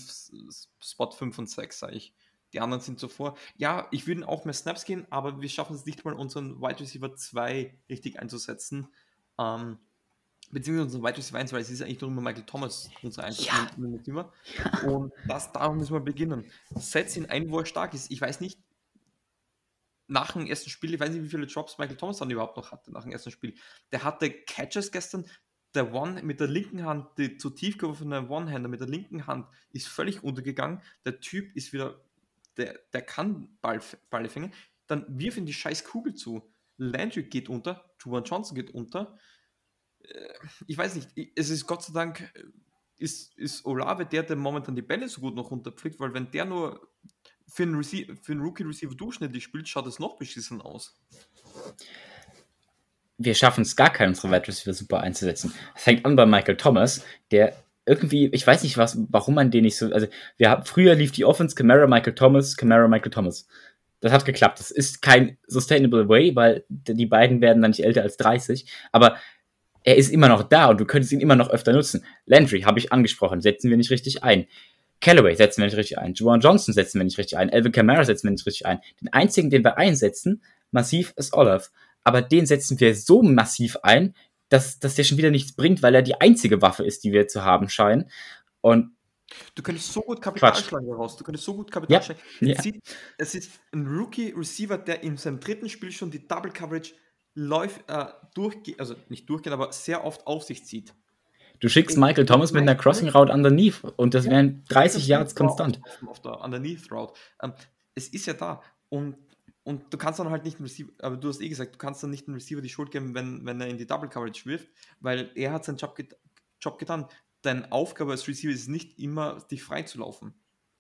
Spot 5 und 6, sage ich. Die anderen sind zuvor. Ja, ich würde auch mehr Snaps gehen, aber wir schaffen es nicht mal, unseren Wide Receiver 2 richtig einzusetzen. Ähm, beziehungsweise unseren Wide Receiver 1, weil es ist eigentlich nur immer Michael Thomas, unser einziger ja. Und das, darum müssen wir beginnen. Setz ihn ein, wo er stark ist. Ich weiß nicht, nach dem ersten Spiel, ich weiß nicht, wie viele Drops Michael Thomas dann überhaupt noch hatte nach dem ersten Spiel. Der hatte Catches gestern, der One mit der linken Hand, die zu tief geworfene One-Hander mit der linken Hand ist völlig untergegangen. Der Typ ist wieder, der, der kann Ball, Ball fangen. Dann wirf ihm die scheiß Kugel zu. Landry geht unter, Juwan Johnson geht unter. Äh, ich weiß nicht, es ist Gott sei Dank, äh, ist, ist Olave der, der momentan die Bälle so gut noch runterpflegt, weil wenn der nur für einen, einen Rookie-Receiver durchschnittlich spielt, schaut es noch beschissen aus wir schaffen es gar keinen unserer Wide Receiver super einzusetzen. Es fängt an bei Michael Thomas, der irgendwie, ich weiß nicht was, warum man den nicht so, also wir haben, früher lief die Offense Camara Michael Thomas, Camara Michael Thomas. Das hat geklappt. Das ist kein sustainable way, weil die beiden werden dann nicht älter als 30, aber er ist immer noch da und du könntest ihn immer noch öfter nutzen. Landry habe ich angesprochen, setzen wir nicht richtig ein. Callaway setzen wir nicht richtig ein. Juwan Johnson setzen wir nicht richtig ein. Elvin Kamara setzen wir nicht richtig ein. Den einzigen, den wir einsetzen, massiv, ist Olaf aber den setzen wir so massiv ein, dass, dass der schon wieder nichts bringt, weil er die einzige Waffe ist, die wir zu haben scheinen. Und Du könntest so gut Kapital Quatsch. schlagen daraus. Du könntest so gut Kapital ja. schlagen. Ja. Sieht, es ist ein Rookie-Receiver, der in seinem dritten Spiel schon die Double Coverage läuft, äh, durchgeht, also nicht durchgeht, aber sehr oft auf sich zieht. Du schickst in Michael Thomas mit einer Crossing Route underneath und das ja, wären 30 Yards konstant. Auf, auf der Underneath Route. Ähm, es ist ja da und und du kannst dann halt nicht Receiver, aber du hast eh gesagt, du kannst dann nicht einen Receiver die Schuld geben, wenn, wenn er in die Double Coverage wirft, weil er hat seinen Job, get Job getan. Deine Aufgabe als Receiver ist nicht immer, dich frei zu laufen.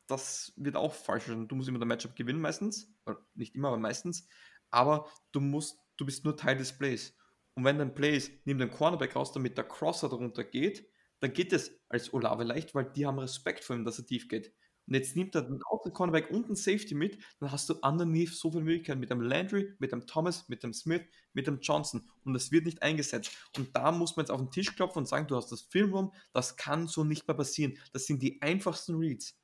Das wird auch falsch. Du musst immer der Matchup gewinnen meistens, nicht immer, aber meistens. Aber du musst, du bist nur Teil des Plays. Und wenn dein Play ist, nimm den Cornerback raus, damit der Crosser darunter geht, dann geht es als Olave leicht, weil die haben Respekt vor ihm, dass er tief geht. Und jetzt nimmt er den Outside Cornerback und den Safety mit, dann hast du underneath so viele Möglichkeiten mit dem Landry, mit dem Thomas, mit dem Smith, mit dem Johnson und das wird nicht eingesetzt. Und da muss man jetzt auf den Tisch klopfen und sagen, du hast das Filmroom, das kann so nicht mehr passieren. Das sind die einfachsten Reads.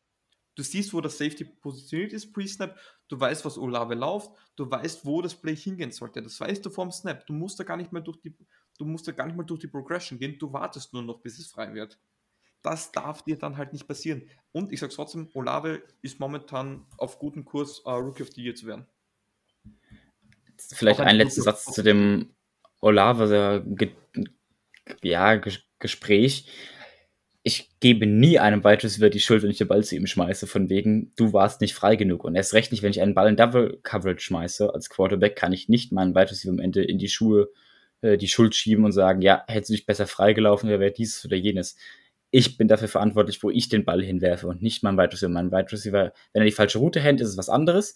Du siehst, wo das Safety positioniert ist pre-Snap, du weißt, was Olave läuft, du weißt, wo das Play hingehen sollte. Das weißt du vorm Snap. Du musst da gar nicht mehr durch die, du musst da gar nicht mehr durch die Progression gehen, du wartest nur noch, bis es frei wird das darf dir dann halt nicht passieren. Und ich sage trotzdem, Olave ist momentan auf gutem Kurs, uh, Rookie of the Year zu werden. Vielleicht ein, ein letzter Satz zu dem Olave ge ja, Gespräch. Ich gebe nie einem weiteres über die Schuld, wenn ich den Ball zu ihm schmeiße, von wegen, du warst nicht frei genug. Und erst recht nicht, wenn ich einen Ball in Double Coverage schmeiße als Quarterback, kann ich nicht meinen weiteres am Ende in die Schuhe äh, die Schuld schieben und sagen, ja, hättest du dich besser freigelaufen, wäre dieses oder jenes ich bin dafür verantwortlich, wo ich den Ball hinwerfe und nicht mein Wide Receiver. Mein Wide Receiver, wenn er die falsche Route hält, ist es was anderes.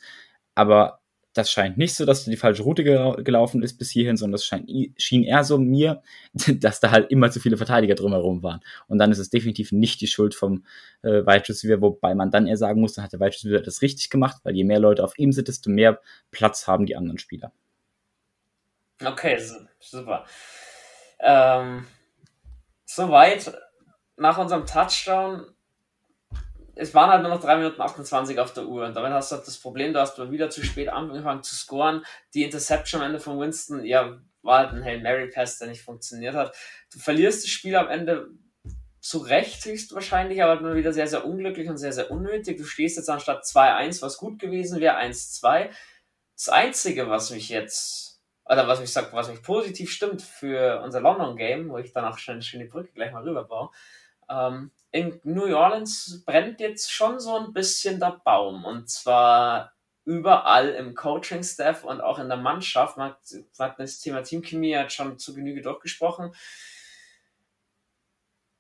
Aber das scheint nicht so, dass die falsche Route gelaufen ist bis hierhin, sondern das scheint, schien eher so mir, dass da halt immer zu viele Verteidiger drumherum waren. Und dann ist es definitiv nicht die Schuld vom äh, Wide Receiver, wobei man dann eher sagen muss, dann hat der Wide Receiver das richtig gemacht, weil je mehr Leute auf ihm sind, desto mehr Platz haben die anderen Spieler. Okay, super. Ähm, soweit nach unserem Touchdown es waren halt nur noch 3 Minuten 28 auf der Uhr und damit hast du halt das Problem, du hast mal wieder zu spät angefangen zu scoren. Die Interception am Ende von Winston, ja, war halt ein Hail Mary Pass, der nicht funktioniert hat. Du verlierst das Spiel am Ende zu Recht höchstwahrscheinlich, aber nur wieder sehr, sehr unglücklich und sehr, sehr unnötig. Du stehst jetzt anstatt 2-1, was gut gewesen wäre, 1-2. Das Einzige, was mich jetzt, oder was mich sagt, was mich positiv stimmt für unser London Game, wo ich dann auch schon, schon die Brücke gleich mal rüberbaue, ähm, in New Orleans brennt jetzt schon so ein bisschen der Baum. Und zwar überall im Coaching-Staff und auch in der Mannschaft. Man hat, man hat das Thema Teamchemie hat schon zu Genüge durchgesprochen.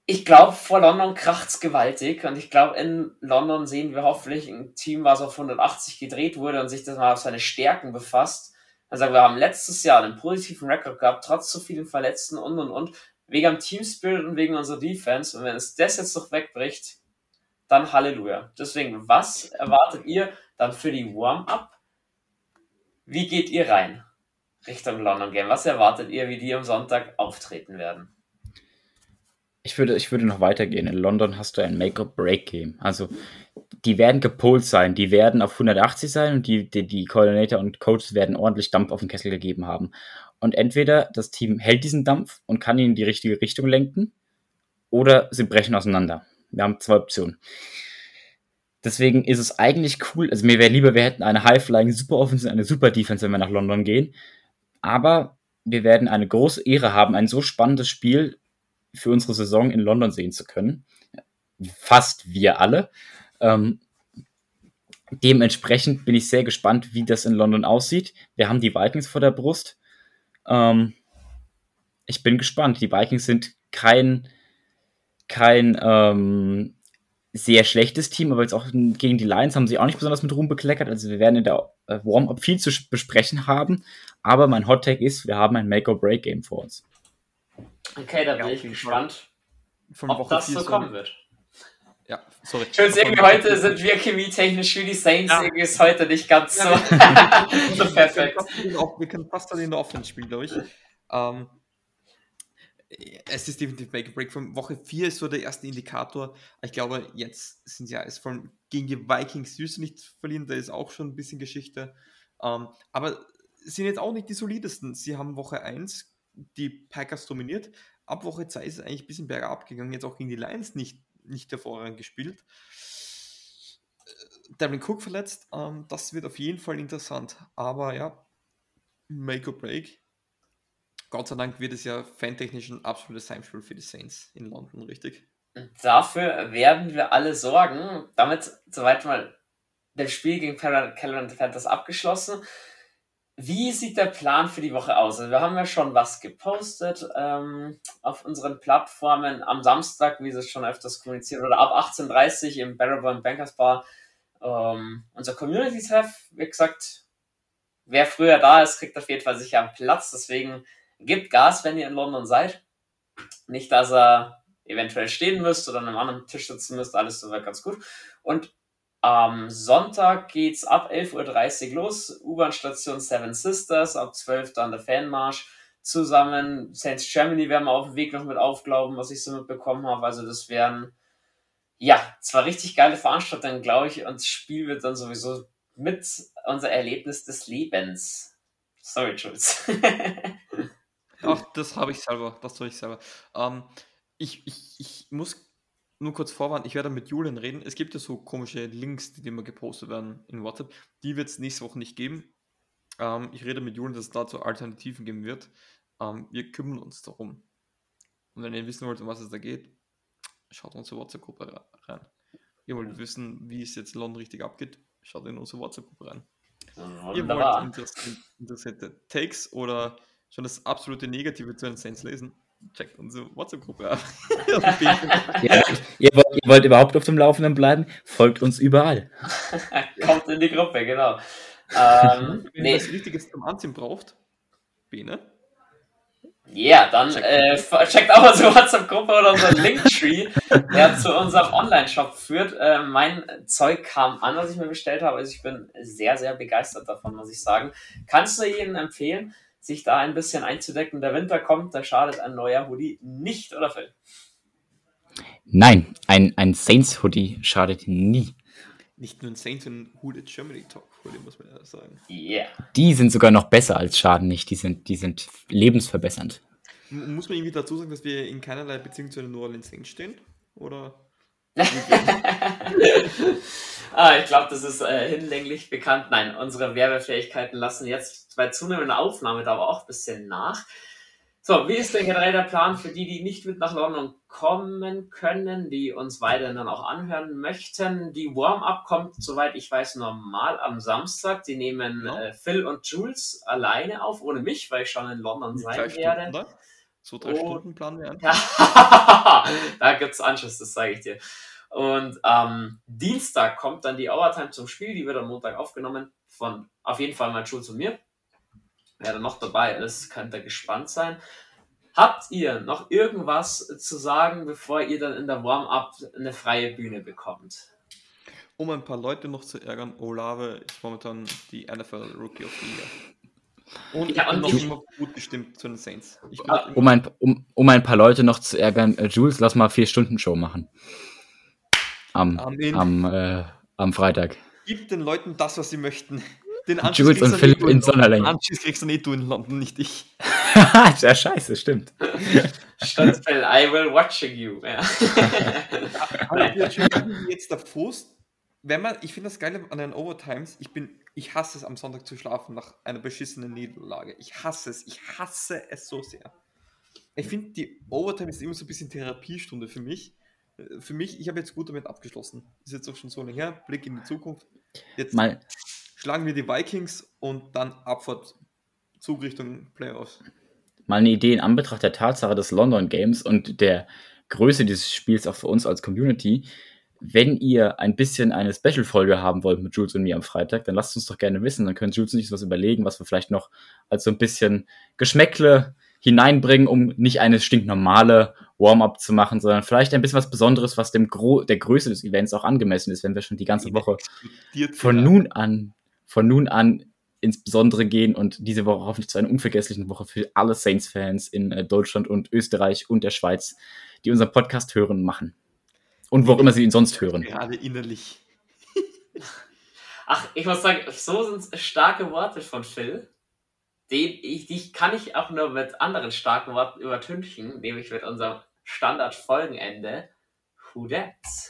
Ich glaube, vor London kracht's gewaltig und ich glaube, in London sehen wir hoffentlich ein Team, was auf 180 gedreht wurde und sich das mal auf seine Stärken befasst. Also wir haben letztes Jahr einen positiven Rekord gehabt, trotz so vielen Verletzten und und und wegen am Team Spirit und wegen unserer Defense. Und wenn es das jetzt noch wegbricht, dann Halleluja. Deswegen, was erwartet ihr dann für die Warm-Up? Wie geht ihr rein Richtung London Game? Was erwartet ihr, wie die am Sonntag auftreten werden? Ich würde, ich würde noch weitergehen. In London hast du ein Make-or-Break-Game. Also, die werden gepolt sein. Die werden auf 180 sein und die, die, die Coordinator und Coaches werden ordentlich Dampf auf den Kessel gegeben haben. Und entweder das Team hält diesen Dampf und kann ihn in die richtige Richtung lenken, oder sie brechen auseinander. Wir haben zwei Optionen. Deswegen ist es eigentlich cool. Also mir wäre lieber, wir hätten eine High-Flying Super Offense und eine Super Defense, wenn wir nach London gehen. Aber wir werden eine große Ehre haben, ein so spannendes Spiel für unsere Saison in London sehen zu können. Fast wir alle. Ähm, dementsprechend bin ich sehr gespannt, wie das in London aussieht. Wir haben die Vikings vor der Brust. Ähm, ich bin gespannt. Die Vikings sind kein, kein ähm, sehr schlechtes Team, aber jetzt auch gegen die Lions haben sie auch nicht besonders mit Ruhm bekleckert. Also wir werden in der äh, Warm-Up viel zu besprechen haben. Aber mein Hot Take ist, wir haben ein Make-or-Break-Game vor uns. Okay, da bin ja, ich gespannt, ob Woche das so kommen wird. Ja, sorry. Schön, irgendwie heute sind wir chemietechnisch für die Saints. Ja. Irgendwie ist heute nicht ganz so, so perfekt. Wir können fast in der Offense spielen, glaube ich. Ähm, es ist definitiv Make a Break. Von Woche 4 ist so der erste Indikator. Ich glaube, jetzt sind sie ja es von gegen die Vikings süß nicht verlieren, da ist auch schon ein bisschen Geschichte. Ähm, aber sind jetzt auch nicht die solidesten. Sie haben Woche 1 die Packers dominiert. Ab Woche 2 ist es eigentlich ein bisschen bergab gegangen, jetzt auch gegen die Lions nicht, nicht hervorragend gespielt. Äh, Devin Cook verletzt, ähm, das wird auf jeden Fall interessant. Aber ja, Make or Break. Gott sei Dank wird es ja fantechnisch ein absolutes Heimspiel für die Saints in London, richtig? Dafür werden wir alle sorgen. Damit soweit mal das Spiel gegen Carolina Panthers abgeschlossen. Wie sieht der Plan für die Woche aus? Also wir haben ja schon was gepostet ähm, auf unseren Plattformen am Samstag, wie es schon öfters kommuniziert oder ab 18.30 Uhr im Barrowburn Bankers Bar. Ähm, unser Community-Treff, wie gesagt, wer früher da ist, kriegt auf jeden Fall sicher einen Platz. Deswegen gebt Gas, wenn ihr in London seid. Nicht, dass er eventuell stehen müsst oder an einem anderen Tisch sitzen müsst, alles soweit ganz gut. Und am Sonntag geht's ab 11.30 Uhr los. U-Bahn-Station Seven Sisters, ab 12 dann der Fanmarsch zusammen. Saints Germany werden wir auf dem Weg noch mit aufglauben, was ich so mitbekommen habe. Also das wären, ja, zwar richtig geile Veranstaltungen, glaube ich, und das Spiel wird dann sowieso mit unser Erlebnis des Lebens. Sorry, Jules. Ach, das habe ich selber, das tue ich selber. Ähm, ich, ich, ich muss nur kurz vorwarnen, ich werde mit Julian reden. Es gibt ja so komische Links, die immer gepostet werden in WhatsApp. Die wird es nächste Woche nicht geben. Ähm, ich rede mit Julian, dass es dazu Alternativen geben wird. Ähm, wir kümmern uns darum. Und wenn ihr wissen wollt, um was es da geht, schaut in unsere WhatsApp-Gruppe rein. Ihr wollt wissen, wie es jetzt in London richtig abgeht, schaut in unsere WhatsApp-Gruppe rein. Wunderbar. Ihr wollt interessante Takes oder schon das absolute Negative zu den Saints lesen, checkt unsere WhatsApp-Gruppe ab. ja, ihr, wollt, ihr, wollt, überhaupt auf dem Laufenden bleiben? Folgt uns überall. Kommt in die Gruppe, genau. Ähm, Wenn nee. ihr was Richtiges zum Anziehen braucht, Bene. Ja, yeah, dann äh, checkt auch unsere WhatsApp-Gruppe oder unseren Linktree, der zu unserem Online-Shop führt. Äh, mein Zeug kam an, was ich mir bestellt habe. Also ich bin sehr, sehr begeistert davon, muss ich sagen. Kannst du jedem empfehlen? Sich da ein bisschen einzudecken. Der Winter kommt, da schadet ein neuer Hoodie nicht, oder Phil? Nein, ein, ein Saints-Hoodie schadet nie. Nicht nur ein Saints, sondern Hooded Germany Talk Hoodie, muss man ja sagen. Yeah. Die sind sogar noch besser als schaden nicht. Die sind, die sind lebensverbessernd. M muss man irgendwie dazu sagen, dass wir in keinerlei Beziehung zu den New Orleans Saints stehen? Oder? ah, ich glaube, das ist äh, hinlänglich bekannt. Nein, unsere Werbefähigkeiten lassen jetzt bei zunehmender Aufnahme da aber auch ein bisschen nach. So, wie ist denn generell der Plan für die, die nicht mit nach London kommen können, die uns weiterhin dann auch anhören möchten? Die Warm-Up kommt, soweit ich weiß, normal am Samstag. Die nehmen Ja. äh, Phil und Jules alleine auf, ohne mich, weil ich schon in London sein drei werde. Stunden, oder? So drei Oh. Stunden planen wir an. da gibt's Anschluss, das sage ich dir. Und am Dienstag kommt dann die Overtime zum Spiel, die wird am Montag aufgenommen von auf jeden Fall mal Schulz und mir. Wer da noch dabei ist, könnt ihr gespannt sein. Habt ihr noch irgendwas zu sagen, bevor ihr dann in der Warm-Up eine freie Bühne bekommt? Um ein paar Leute noch zu ärgern, Olave ist momentan die NFL Rookie of the Year. Und Ja, ich bin und noch ich- immer gut gestimmt zu den Saints. Ich bin noch Um ein, um, um ein paar Leute noch zu ärgern, äh, Jules, lass mal vier Stunden Show machen. Am, Amen. am, äh, am Freitag. Gib den Leuten das, was sie möchten. Den Jules kriegst und eh Philipp du in. Sonderlänge. Den Anschluss kriegst dann eh du in London, nicht ich. ja, scheiße, stimmt. Statt Phil, I will watching you. Ja. Jetzt davor, wenn man, ich finde das Geile an den Overtimes, ich bin, ich hasse es am Sonntag zu schlafen nach einer beschissenen Niederlage. Ich hasse es, ich hasse es so sehr. Ich finde, die Overtime ist immer so ein bisschen Therapiestunde für mich. Für mich, ich habe jetzt gut damit abgeschlossen. Ist jetzt auch schon so lange her, Blick in die Zukunft. Jetzt Mal, schlagen wir die Vikings und dann Abfahrt Zug Richtung Playoffs. mal eine Idee in Anbetracht der Tatsache des London Games und der Größe dieses Spiels auch für uns als Community. Wenn ihr ein bisschen eine Special-Folge haben wollt mit Jules und mir am Freitag, dann lasst uns doch gerne wissen. Dann können Jules und ich was überlegen, was wir vielleicht noch als so ein bisschen Geschmäckle hineinbringen, um nicht eine stinknormale Warm-up zu machen, sondern vielleicht ein bisschen was Besonderes, was dem Gro der Größe des Events auch angemessen ist, wenn wir schon die ganze Woche von nun an, von nun an insbesondere gehen und diese Woche hoffentlich zu einer unvergesslichen Woche für alle Saints-Fans in äh, Deutschland und Österreich und der Schweiz, die unseren Podcast hören, machen. Und wo auch immer sie ihn sonst hören. Gerade innerlich. Ach, ich muss sagen, so sind starke Worte von Phil. Den ich, die kann ich auch nur mit anderen starken Worten übertünchen, nämlich mit unserem Standard-Folgenende. Who that's?